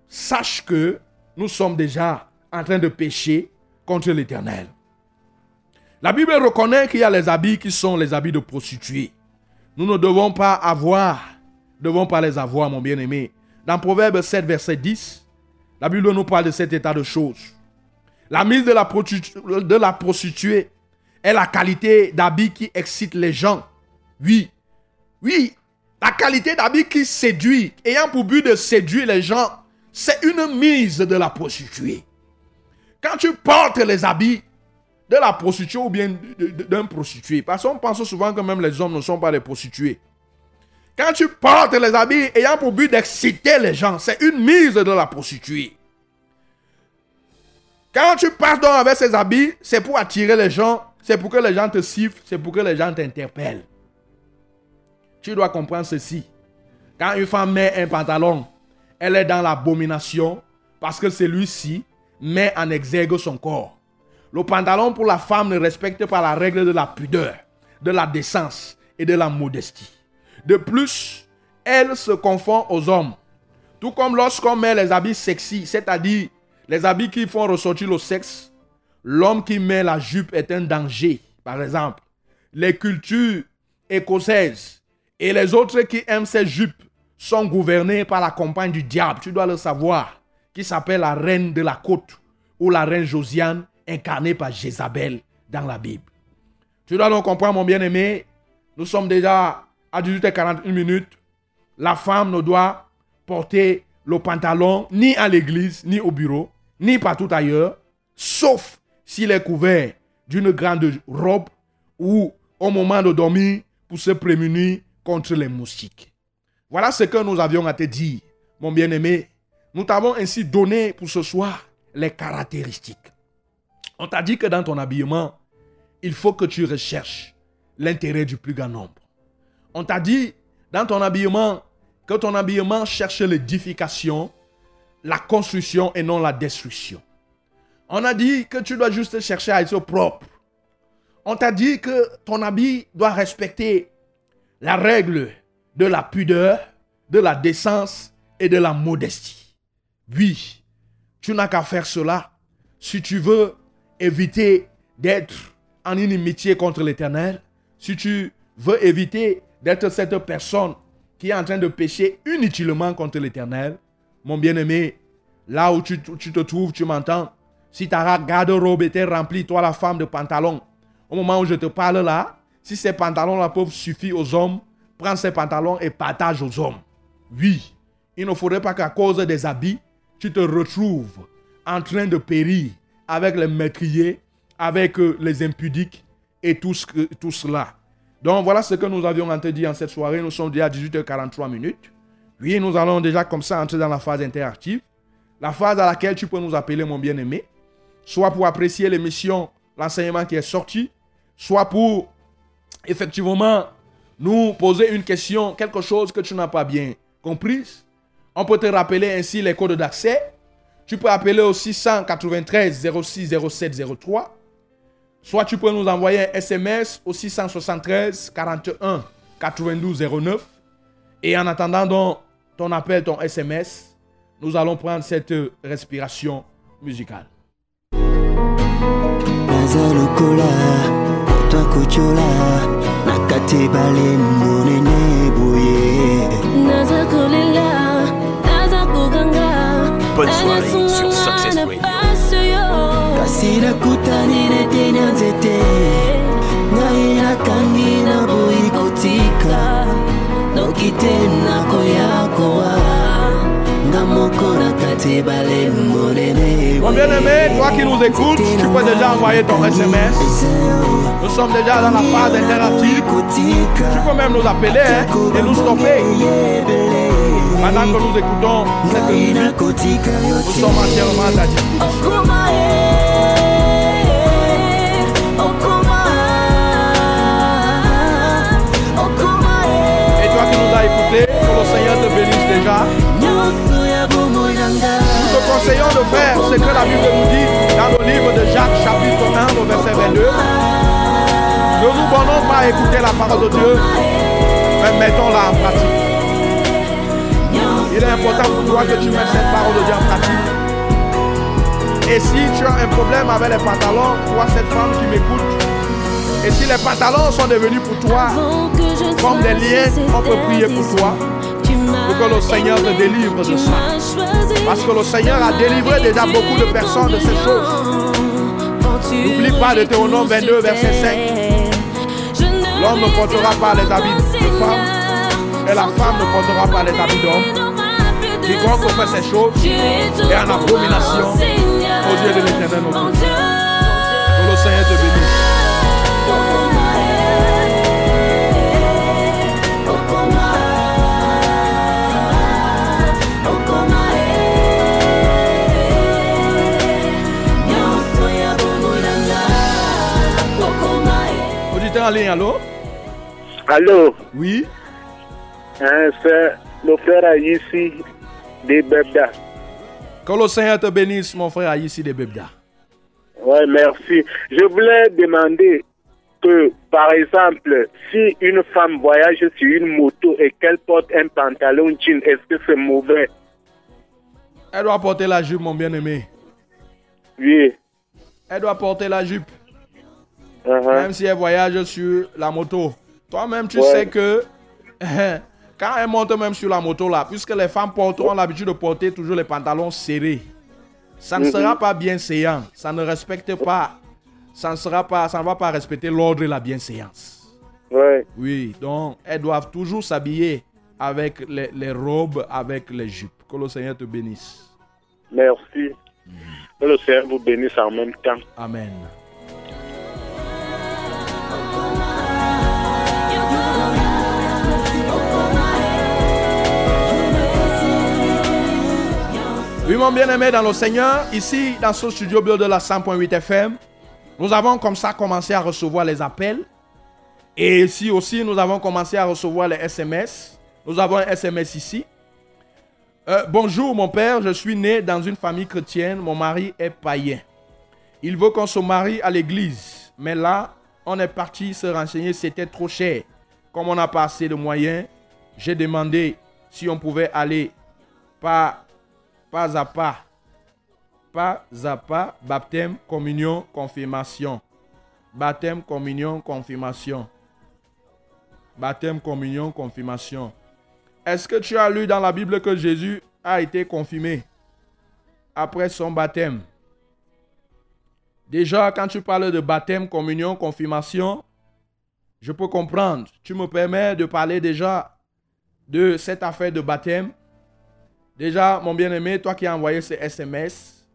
sache que nous sommes déjà en train de pécher contre l'Éternel. La Bible reconnaît qu'il y a les habits qui sont les habits de prostituées. Nous ne devons pas avoir, devons pas les avoir, mon bien-aimé. Dans Proverbe 7, verset 10, la Bible nous parle de cet état de choses. La mise de la, de la prostituée est la qualité d'habit qui excite les gens. Oui, oui, la qualité d'habit qui séduit, ayant pour but de séduire les gens, c'est une mise de la prostituée. Quand tu portes les habits de la prostituée ou bien d'un prostitué, parce qu'on pense souvent que même les hommes ne sont pas des prostituées. Quand tu portes les habits ayant pour but d'exciter les gens, c'est une mise de la prostituée. Quand tu passes donc avec ces habits, c'est pour attirer les gens, c'est pour que les gens te sifflent, c'est pour que les gens t'interpellent. Tu dois comprendre ceci. Quand une femme met un pantalon, elle est dans l'abomination parce que celui-ci met en exergue son corps. Le pantalon pour la femme ne respecte pas la règle de la pudeur, de la décence et de la modestie. De plus, elle se confond aux hommes. Tout comme lorsqu'on met les habits sexy, c'est-à-dire les habits qui font ressortir le sexe, l'homme qui met la jupe est un danger. Par exemple, les cultures écossaises et les autres qui aiment ces jupes sont gouvernés par la compagne du diable, tu dois le savoir, qui s'appelle la reine de la côte ou la reine Josiane, incarnée par Jézabel dans la Bible. Tu dois donc comprendre, mon bien-aimé, nous sommes déjà à 18h41 minutes. La femme ne doit porter le pantalon ni à l'église, ni au bureau, ni partout ailleurs, sauf s'il est couvert d'une grande robe ou au moment de dormir pour se prémunir contre les moustiques. Voilà ce que nous avions à te dire, mon bien-aimé. Nous t'avons ainsi donné pour ce soir les caractéristiques. On t'a dit que dans ton habillement, il faut que tu recherches l'intérêt du plus grand nombre. On t'a dit dans ton habillement que ton habillement cherche l'édification, la construction et non la destruction. On a dit que tu dois juste chercher à être propre. On t'a dit que ton habit doit respecter la règle de la pudeur, de la décence et de la modestie. Oui, tu n'as qu'à faire cela si tu veux éviter d'être en inimitié contre l'Éternel, si tu veux éviter d'être cette personne qui est en train de pécher inutilement contre l'Éternel, mon bien-aimé, là où tu, tu te trouves, tu m'entends, si ta garde-robe était remplie, toi la femme de pantalons, au moment où je te parle là, si ces pantalons-là peuvent suffire aux hommes, prends ces pantalons et partage aux hommes. Oui, il ne faudrait pas qu'à cause des habits, tu te retrouves en train de périr avec les meurtriers, avec euh, les impudiques et tout, tout cela. Donc voilà ce que nous avions dire en cette soirée. Nous sommes déjà à 18h43 minutes. Oui, nous allons déjà comme ça entrer dans la phase interactive. La phase à laquelle tu peux nous appeler mon bien-aimé. Soit pour apprécier l'émission, l'enseignement qui est sorti, soit pour effectivement nous poser une question, quelque chose que tu n'as pas bien comprise. On peut te rappeler ainsi les codes d'accès. Tu peux appeler au 693 06 07 03. Soit tu peux nous envoyer un SMS au 673 41 92 09. Et en attendant ton appel, ton SMS, nous allons prendre cette respiration musicale. Naza lokola twa kocola na kati ebale monene boye. Naza kolela naza koganga. Bonne soirée sur Success Radio. kasi nakutani na eteni ya nzete. Ngai nakangi na boyi kotika. Noki te nakoya Mon bien-aimé, toi qui nous écoutes, tu peux déjà envoyer ton SMS. Nous sommes déjà dans la phase interactive. Tu peux même nous appeler hein, et nous stopper. Pendant que nous écoutons cette musique, nous sommes entièrement à ta disposition. Nous te conseillons de faire ce que la Bible nous dit dans le livre de Jacques chapitre 1 au verset 22. Ne nous bornons pas à écouter la parole de Dieu, mais mettons-la en pratique. Il est important pour toi que tu mettes cette parole de Dieu en pratique. Et si tu as un problème avec les pantalons, toi cette femme qui m'écoute, et si les pantalons sont devenus pour toi comme des liens, on peut prier pour toi, pour que le Seigneur te délivre de ça. Parce que le Seigneur a délivré déjà beaucoup de personnes de ces choses. N'oublie pas Deutéronome 22, verset 5. L'homme ne portera pas les habits de femme et la femme ne portera pas les habits d'homme. Quiconque fait ces choses est en abomination aux yeux de l'éternel. Que le Seigneur te bénisse. En ligne, allô? Allô, Oui. hein, c'est le frère ici de Bebda. Que le Seigneur te bénisse, mon frère ici de Bebda. Ouais, merci. Je voulais demander que, par exemple, si une femme voyage sur une moto et qu'elle porte un pantalon jean, est-ce que c'est mauvais? Elle doit porter la jupe, mon bien-aimé. Oui. Elle doit porter la jupe. Uh-huh. Même si elle voyage sur la moto. Toi-même, tu Ouais. sais que quand elles montent même sur la moto là, puisque les femmes portent, ont l'habitude de porter toujours les pantalons serrés, ça ne Mhm. sera pas bienséant. Ça ne respecte pas, ça ne sera pas, ça ne va pas respecter l'ordre et la bienséance. Ouais. Oui, donc elles doivent toujours s'habiller avec les, les robes, avec les jupes. Que le Seigneur te bénisse. Merci. Que le Seigneur vous bénisse en même temps. Amen. Oui, mon bien-aimé dans le Seigneur, ici, dans ce studio bleu de la 100.8 FM, nous avons comme ça commencé à recevoir les appels. Et ici aussi, nous avons commencé à recevoir les SMS. Nous avons un SMS ici. Euh, bonjour, mon père, je suis né dans une famille chrétienne. Mon mari est païen. Il veut qu'on se marie à l'église. Mais là, on est parti se renseigner, c'était trop cher. Comme on n'a pas assez de moyens, j'ai demandé si on pouvait aller pas, pas à pas, pas à pas, baptême, communion, confirmation. Baptême, communion, confirmation. Baptême, communion, confirmation. Est-ce que tu as lu dans la Bible que Jésus a été confirmé après son baptême? Déjà, quand tu parles de baptême, communion, confirmation, je peux comprendre. Tu me permets de parler déjà de cette affaire de baptême. Déjà, mon bien-aimé, toi qui as envoyé ce SMS,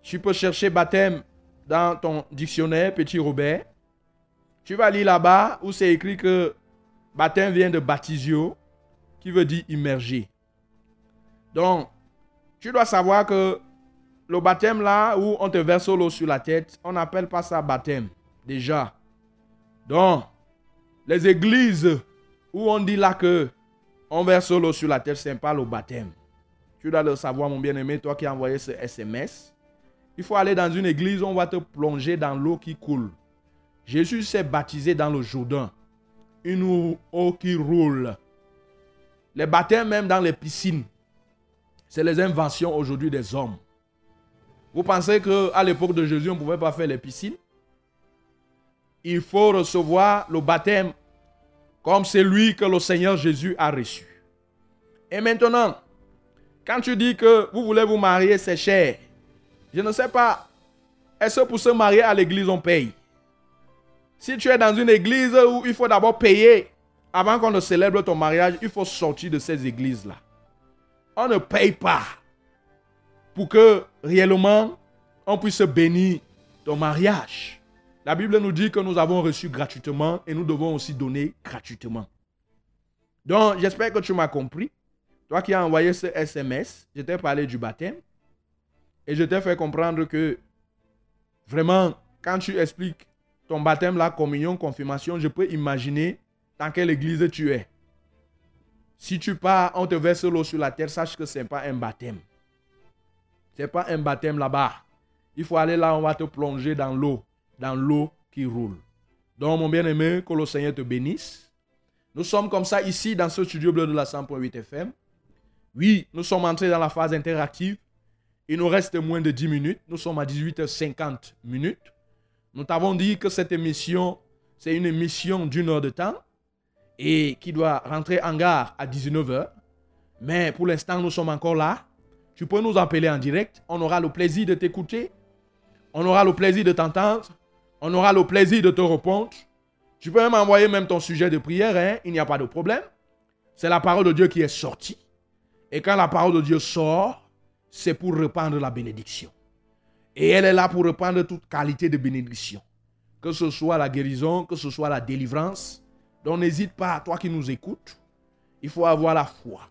tu peux chercher baptême dans ton dictionnaire, petit Robert. Tu vas lire là-bas où c'est écrit que baptême vient de baptisio, qui veut dire immerger. Donc, tu dois savoir que le baptême là où on te verse l'eau sur la tête, on n'appelle pas ça baptême, déjà. Donc, les églises où on dit là que on verse l'eau sur la tête, pas le baptême. Tu dois le savoir, mon bien-aimé, toi qui as envoyé ce SMS. Il faut aller dans une église, on va te plonger dans l'eau qui coule. Jésus s'est baptisé dans le Jourdain. Une eau qui roule. Les baptêmes, même dans les piscines, c'est les inventions aujourd'hui des hommes. Vous pensez qu'à l'époque de Jésus, on ne pouvait pas faire les piscines? Il faut recevoir le baptême comme celui que le Seigneur Jésus a reçu. Et maintenant, quand tu dis que vous voulez vous marier, c'est cher. Je ne sais pas. Est-ce que pour se marier à l'église, on paye? Si tu es dans une église où il faut d'abord payer avant qu'on ne célèbre ton mariage, il faut sortir de ces églises-là. On ne paye pas pour que réellement on puisse bénir ton mariage. La Bible nous dit que nous avons reçu gratuitement et nous devons aussi donner gratuitement. Donc, j'espère que tu m'as compris. Toi qui as envoyé ce SMS, je t'ai parlé du baptême et je t'ai fait comprendre que vraiment, quand tu expliques ton baptême, la communion, confirmation, je peux imaginer dans quelle église tu es. Si tu pars, on te verse l'eau sur la terre, sache que ce n'est pas un baptême. Ce n'est pas un baptême là-bas. Il faut aller là, on va te plonger dans l'eau, dans l'eau qui roule. Donc, mon bien-aimé, que le Seigneur te bénisse. Nous sommes comme ça ici dans ce studio bleu de la 100.8 FM. Oui, nous sommes entrés dans la phase interactive. Il nous reste moins de 10 minutes. Nous sommes à 18h50 minutes. Nous t'avons dit que cette émission, c'est une émission d'une heure de temps et qui doit rentrer en gare à 19h. Mais pour l'instant, nous sommes encore là. Tu peux nous appeler en direct. On aura le plaisir de t'écouter. On aura le plaisir de t'entendre. On aura le plaisir de te répondre. Tu peux même envoyer même ton sujet de prière. hein. Il n'y a pas de problème. C'est la parole de Dieu qui est sortie. Et quand la parole de Dieu sort, c'est pour répandre la bénédiction. Et elle est là pour répandre toute qualité de bénédiction. Que ce soit la guérison, que ce soit la délivrance. Donc n'hésite pas, toi qui nous écoutes. Il faut avoir la foi.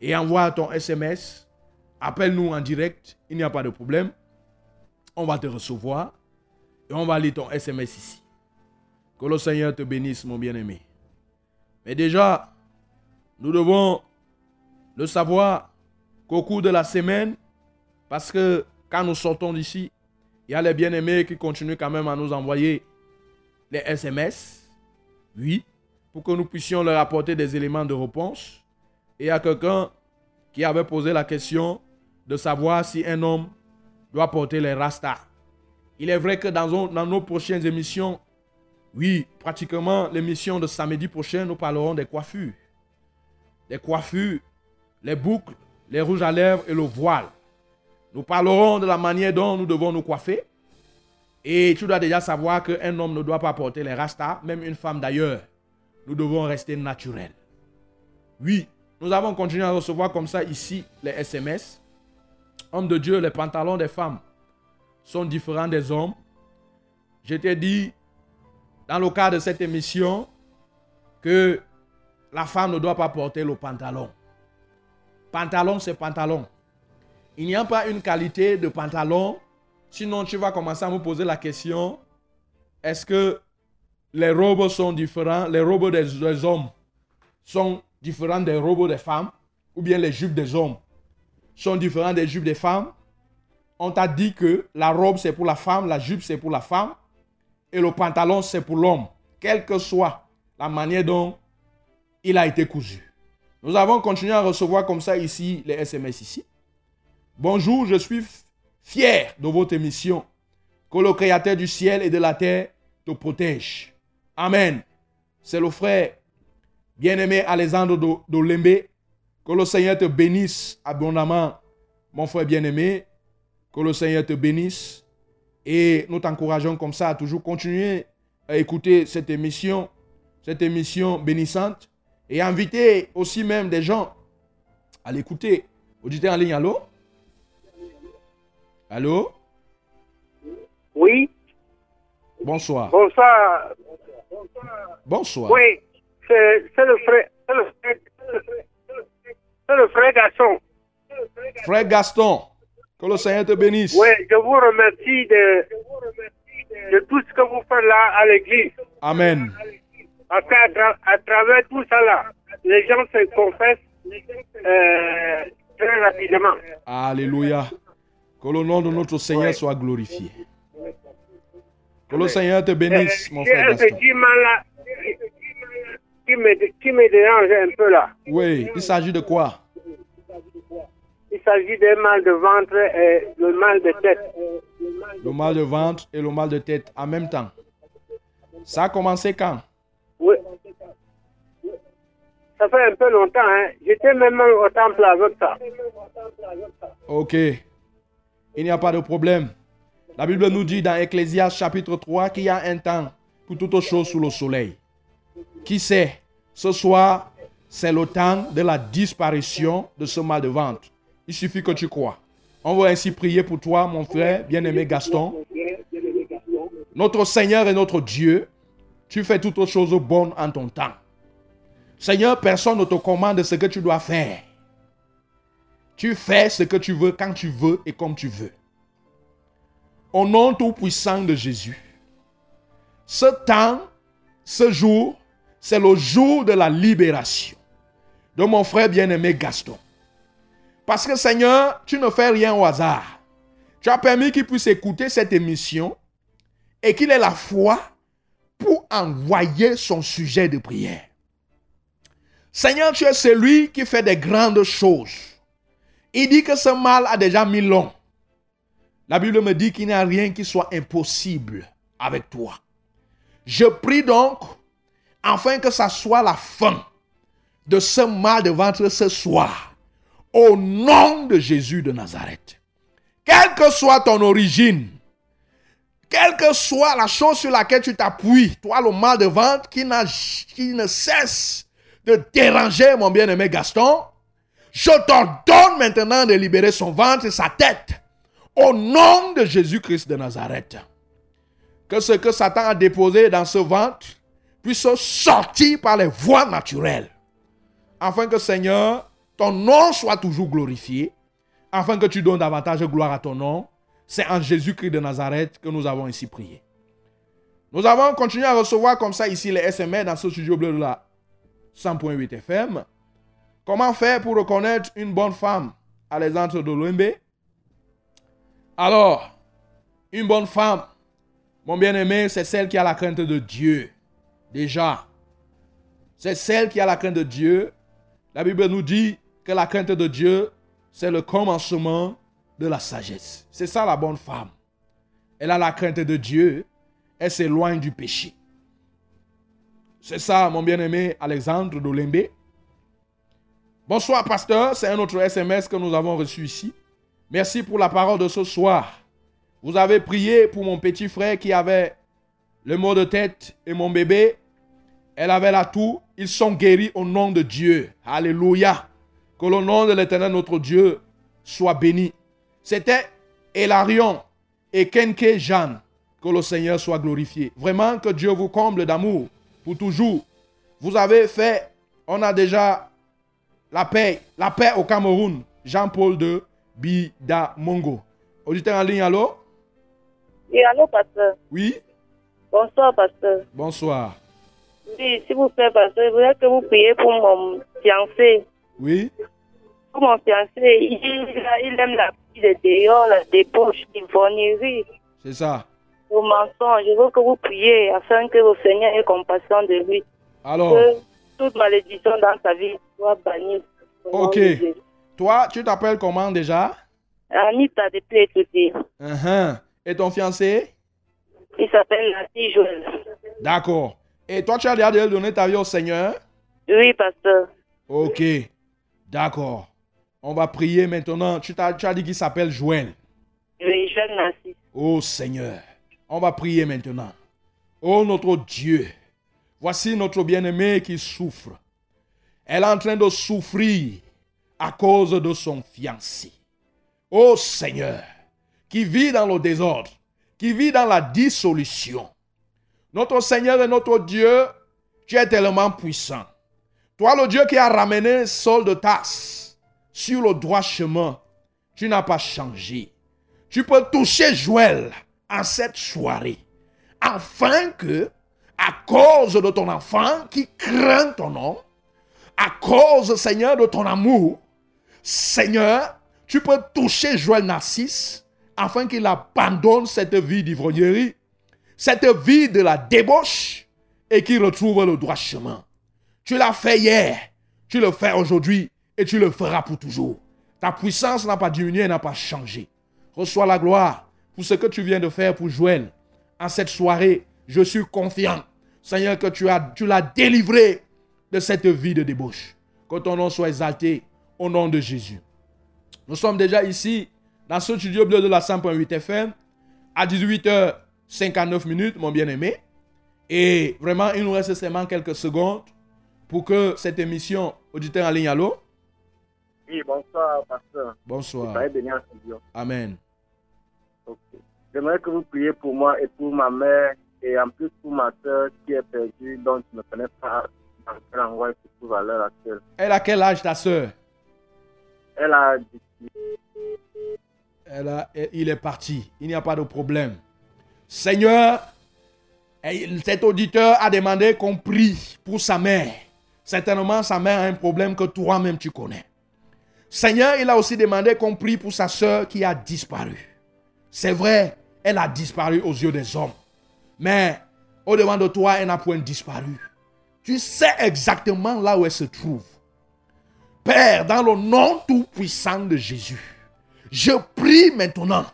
Et envoie ton SMS. Appelle-nous en direct. Il n'y a pas de problème. On va te recevoir. Et on va lire ton SMS ici. Que le Seigneur te bénisse, mon bien-aimé. Mais déjà, nous devons le savoir qu'au cours de la semaine, parce que quand nous sortons d'ici, il y a les bien-aimés qui continuent quand même à nous envoyer les SMS. Oui, pour que nous puissions leur apporter des éléments de réponse. Et il y a quelqu'un qui avait posé la question de savoir si un homme doit porter les rastas. Il est vrai que dans, nos prochaines émissions, Oui, pratiquement l'émission de samedi prochain, nous parlerons des coiffures. Des coiffures, les boucles, les rouges à lèvres et le voile. Nous parlerons de la manière dont nous devons nous coiffer. Et tu dois déjà savoir qu'un homme ne doit pas porter les rastas, même une femme d'ailleurs. Nous devons rester naturels. Oui, nous avons continué à recevoir comme ça ici les SMS. Homme de Dieu, les pantalons des femmes sont différents des hommes. Je t'ai dit, dans le cadre de cette émission, que la femme ne doit pas porter le pantalon. Pantalon, c'est pantalon. Il n'y a pas une qualité de pantalon. Sinon, tu vas commencer à me poser la question, est-ce que les robes sont différents, les robes des, hommes sont différentes des robes des femmes, ou bien les jupes des hommes sont différentes des jupes des femmes? On t'a dit que la robe c'est pour la femme, la jupe c'est pour la femme, et le pantalon c'est pour l'homme, quelle que soit la manière dont il a été cousu. Nous avons continué à recevoir comme ça ici les SMS ici. Bonjour, je suis fier de votre émission. Que le Créateur du ciel et de la terre te protège. Amen. C'est le frère bien-aimé Alessandro Do- Dolembe. Que le Seigneur te bénisse abondamment, mon frère bien-aimé. Que le Seigneur te bénisse. Et nous t'encourageons comme ça à toujours continuer à écouter cette émission, cette émission bénissante. Et inviter aussi même des gens à l'écouter. Auditeur en ligne, allô? Allô? Oui, Bonsoir. bonsoir. Bonsoir. Oui, c'est le frère. C'est le frère, c'est le frère garçon. Frère Gaston, que le Seigneur te bénisse. Oui, je vous remercie de, de tout ce que vous faites là à l'église. Amen. Parce qu'à tra- à travers tout ça là, les gens se confessent euh, très rapidement. Alléluia. Que le nom de notre Seigneur soit glorifié. Que le Seigneur te bénisse, mon Il y a frère Gaston. là qui me, qui me dérange un peu là. Oui, il s'agit de quoi? Il s'agit d'un mal de ventre et le mal de tête. Le mal de ventre et le mal de tête en même temps. Ça a commencé quand? Oui. Ça fait un peu longtemps, hein. J'étais même au temple avec ça. Ok. Il n'y a pas de problème. La Bible nous dit dans Ecclésias chapitre 3 qu'il y a un temps pour toutes choses sous le soleil. Qui sait, ce soir, c'est le temps de la disparition de ce mal de ventre. Il suffit que tu crois. On va ainsi prier pour toi, mon frère, bien-aimé Gaston. Notre Seigneur et notre Dieu, tu fais toutes choses bonnes en ton temps. Seigneur, personne ne te commande ce que tu dois faire. Tu fais ce que tu veux quand tu veux et comme tu veux. Au nom tout-puissant de Jésus. Ce temps, ce jour, c'est le jour de la libération de mon frère bien-aimé Gaston. Parce que Seigneur, tu ne fais rien au hasard. Tu as permis qu'il puisse écouter cette émission et qu'il ait la foi pour envoyer son sujet de prière. Seigneur, tu es celui qui fait des grandes choses. Il dit que ce mal a déjà mis long. La Bible me dit qu'il n'y a rien qui soit impossible avec toi. Je prie donc, afin que ça soit la fin de ce mal de ventre ce soir, au nom de Jésus de Nazareth. Quelle que soit ton origine, quelle que soit la chose sur laquelle tu t'appuies, toi le mal de ventre qui, ne cesse de déranger mon bien-aimé Gaston, je t'ordonne maintenant de libérer son ventre et sa tête. Au nom de Jésus-Christ de Nazareth. Que ce que Satan a déposé dans ce ventre puisse sortir par les voies naturelles. Afin que Seigneur, ton nom soit toujours glorifié. Afin que tu donnes davantage de gloire à ton nom. C'est en Jésus-Christ de Nazareth que nous avons ici prié. Nous avons continué à recevoir comme ça ici les SMS dans ce studio bleu de la 100.8 FM. Comment faire pour reconnaître une bonne femme à les de l'OMB Alors, une bonne femme, mon bien-aimé, c'est celle qui a la crainte de Dieu. Déjà. C'est celle qui a la crainte de Dieu. La Bible nous dit que la crainte de Dieu, c'est le commencement de la sagesse. C'est ça la bonne femme. Elle a la crainte de Dieu. Elle s'éloigne du péché. C'est ça, mon bien-aimé Alexandre Dolembe. Bonsoir, pasteur. C'est un autre SMS que nous avons reçu ici. Merci pour la parole de ce soir. Vous avez prié pour mon petit frère qui avait le mot de tête et mon bébé. Elle avait la toux. Ils sont guéris au nom de Dieu. Alléluia. Que le nom de l'éternel notre Dieu soit béni. C'était Elarion et Kenke Jeanne. Que le Seigneur soit glorifié. Vraiment que Dieu vous comble d'amour pour toujours. Vous avez fait, on a déjà la paix, la paix au Cameroun. Jean-Paul de Bida Mongo. Auditeur en ligne, allô? Oui, allô, pasteur. Oui? Bonsoir, pasteur. Bonsoir. Oui, s'il vous plaît, pasteur, je voudrais que vous priez pour mon fiancé. Oui? Pour mon fiancé, il, il aime la vie de dehors, la débauche, l'ivrognerie, C'est ça. le mensonge. Je veux que vous priez afin que le Seigneur ait compassion de lui. Alors, Que toute malédiction dans sa vie soit bannie. Ok. de. Toi, tu t'appelles comment déjà? Anita depuis étudier. Uh-huh. Et ton fiancé? Il s'appelle Nathalie Joël. D'accord. Et toi, tu as déjà donné ta vie au Seigneur? Oui, pasteur. Ok. D'accord. On va prier maintenant. Tu, as dit qu'il s'appelle Joël. Oui, Joël. Ô Seigneur, on va prier maintenant. Ô notre Dieu, voici notre bien-aimé qui souffre. Elle est en train de souffrir à cause de son fiancé. Ô Seigneur, qui vit dans le désordre, qui vit dans la dissolution. Notre Seigneur et notre Dieu, tu es tellement puissant. Toi, le Dieu qui a ramené Saul de Tarse sur le droit chemin, tu n'as pas changé tu peux toucher Joël en cette soirée, afin que, à cause de ton enfant qui craint ton nom, à cause, Seigneur, de ton amour, Seigneur, tu peux toucher Joël Narcisse, afin qu'il abandonne cette vie d'ivrognerie, cette vie de la débauche, et qu'il retrouve le droit chemin. Tu l'as fait hier, tu le fais aujourd'hui, et tu le feras pour toujours. Ta puissance n'a pas diminué, n'a pas changé. Reçois la gloire pour ce que tu viens de faire pour Joël. En cette soirée, je suis confiant, Seigneur, que tu as, l'as délivré de cette vie de débauche. Que ton nom soit exalté au nom de Jésus. Nous sommes déjà ici, dans ce studio bleu de la 100.8 FM, à 18h59 minutes, mon bien-aimé. Et vraiment, il nous reste seulement quelques secondes pour que cette émission, auditeur en ligne, allô? Oui, bonsoir, pasteur. Bonsoir. Soyez en. Amen. Ok. J'aimerais que vous priez pour moi et pour ma mère et en plus pour ma soeur qui est perdue, dont je ne connais pas dans quel endroit elle se trouve à l'heure actuelle. Elle a quel âge ta soeur? Elle a Elle a- il est parti. Il n'y a pas de problème. Seigneur, et cet auditeur a demandé qu'on prie pour sa mère. Certainement, sa mère a un problème que toi-même tu connais. Seigneur, il a aussi demandé qu'on prie pour sa soeur qui a disparu. C'est vrai, elle a disparu aux yeux des hommes. Mais au-devant de toi, elle n'a point disparu. Tu sais exactement là où elle se trouve. Père, dans le nom tout-puissant de Jésus, je prie maintenant,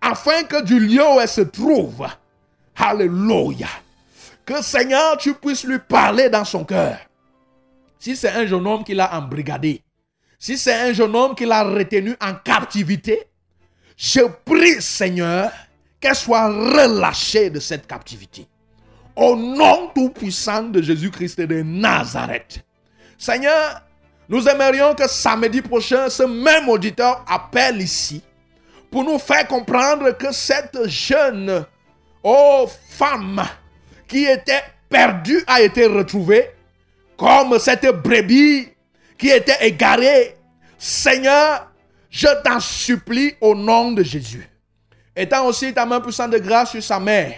afin que du lieu où elle se trouve, Alléluia, que Seigneur, tu puisses lui parler dans son cœur. Si c'est un jeune homme qui l'a embrigadé, si c'est un jeune homme qui l'a retenu en captivité, je prie, Seigneur, qu'elle soit relâchée de cette captivité. Au nom tout-puissant de Jésus-Christ de Nazareth. Seigneur, nous aimerions que samedi prochain, ce même auditeur appelle ici pour nous faire comprendre que cette jeune oh, femme qui était perdue a été retrouvée comme cette brebis qui était égarée. Seigneur, je t'en supplie au nom de Jésus. Étant aussi ta main puissante de grâce sur sa mère,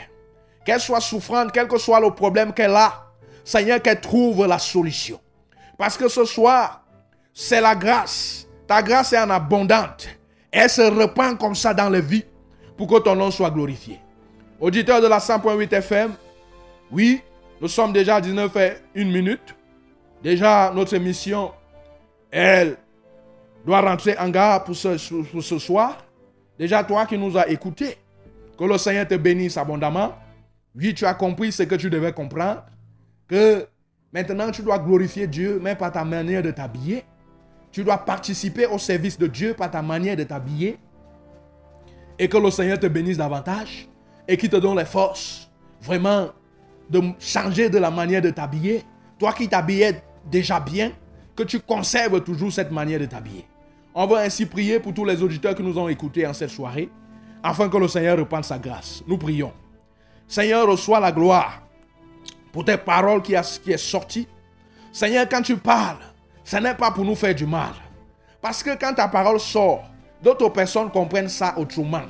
qu'elle soit souffrante, quel que soit le problème qu'elle a, Seigneur, qu'elle trouve la solution. Parce que ce soir, c'est la grâce. Ta grâce est en abondante. Elle se répand comme ça dans les vies pour que ton nom soit glorifié. Auditeur de la 100.8 FM, oui, nous sommes déjà à 19 h 1 minute. Déjà, notre émission, elle doit rentrer en gare pour ce, soir. Déjà, toi qui nous as écoutés, que le Seigneur te bénisse abondamment. Oui, tu as compris ce que tu devais comprendre. que maintenant tu dois glorifier Dieu, mais par ta manière de t'habiller. Tu dois participer au service de Dieu par ta manière de t'habiller. Et que le Seigneur te bénisse davantage et qu'il te donne les forces vraiment de changer de la manière de t'habiller. Toi qui t'habillais déjà bien, que tu conserves toujours cette manière de t'habiller. On va ainsi prier pour tous les auditeurs qui nous ont écoutés en cette soirée, afin que le Seigneur reprenne sa grâce. Nous prions. Seigneur, reçois la gloire pour tes paroles qui, a, qui est. Seigneur, quand tu parles, ce n'est pas pour nous faire du mal. Parce que quand ta parole sort, d'autres personnes comprennent ça autrement.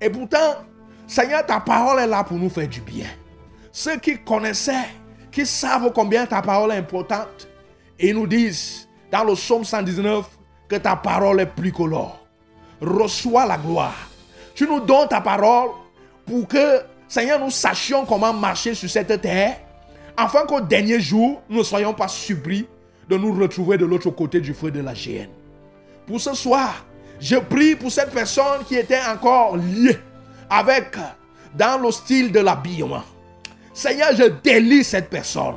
Et pourtant, Seigneur, ta parole est là pour nous faire du bien. Ceux qui connaissaient, qui savent combien ta parole est importante, et ils nous disent dans le psaume 119 que ta parole est plus que l'or. Reçois la gloire. Tu nous donnes ta parole pour que, Seigneur, nous sachions comment marcher sur cette terre, afin qu'au dernier jour, nous ne soyons pas surpris de nous retrouver de l'autre côté du feu de la géhenne. Pour ce soir, je prie pour cette personne qui était encore liée avec, dans le style de l'habillement. Seigneur, je délie cette personne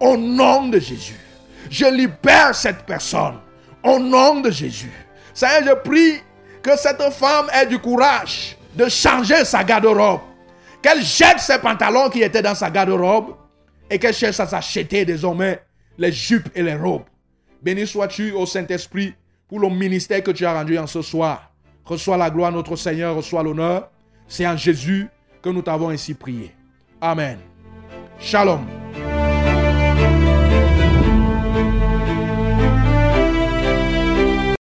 au nom de Jésus. Je libère cette personne au nom de Jésus. Seigneur, je prie que cette femme ait du courage de changer sa garde-robe. Qu'elle jette ses pantalons qui étaient dans sa garde-robe et qu'elle cherche à s'acheter désormais les jupes et les robes. Béni sois-tu au Saint-Esprit pour le ministère que tu as rendu en ce soir. Reçois la gloire, notre Seigneur, reçois l'honneur. C'est en Jésus que nous t'avons ainsi prié. Amen. Shalom.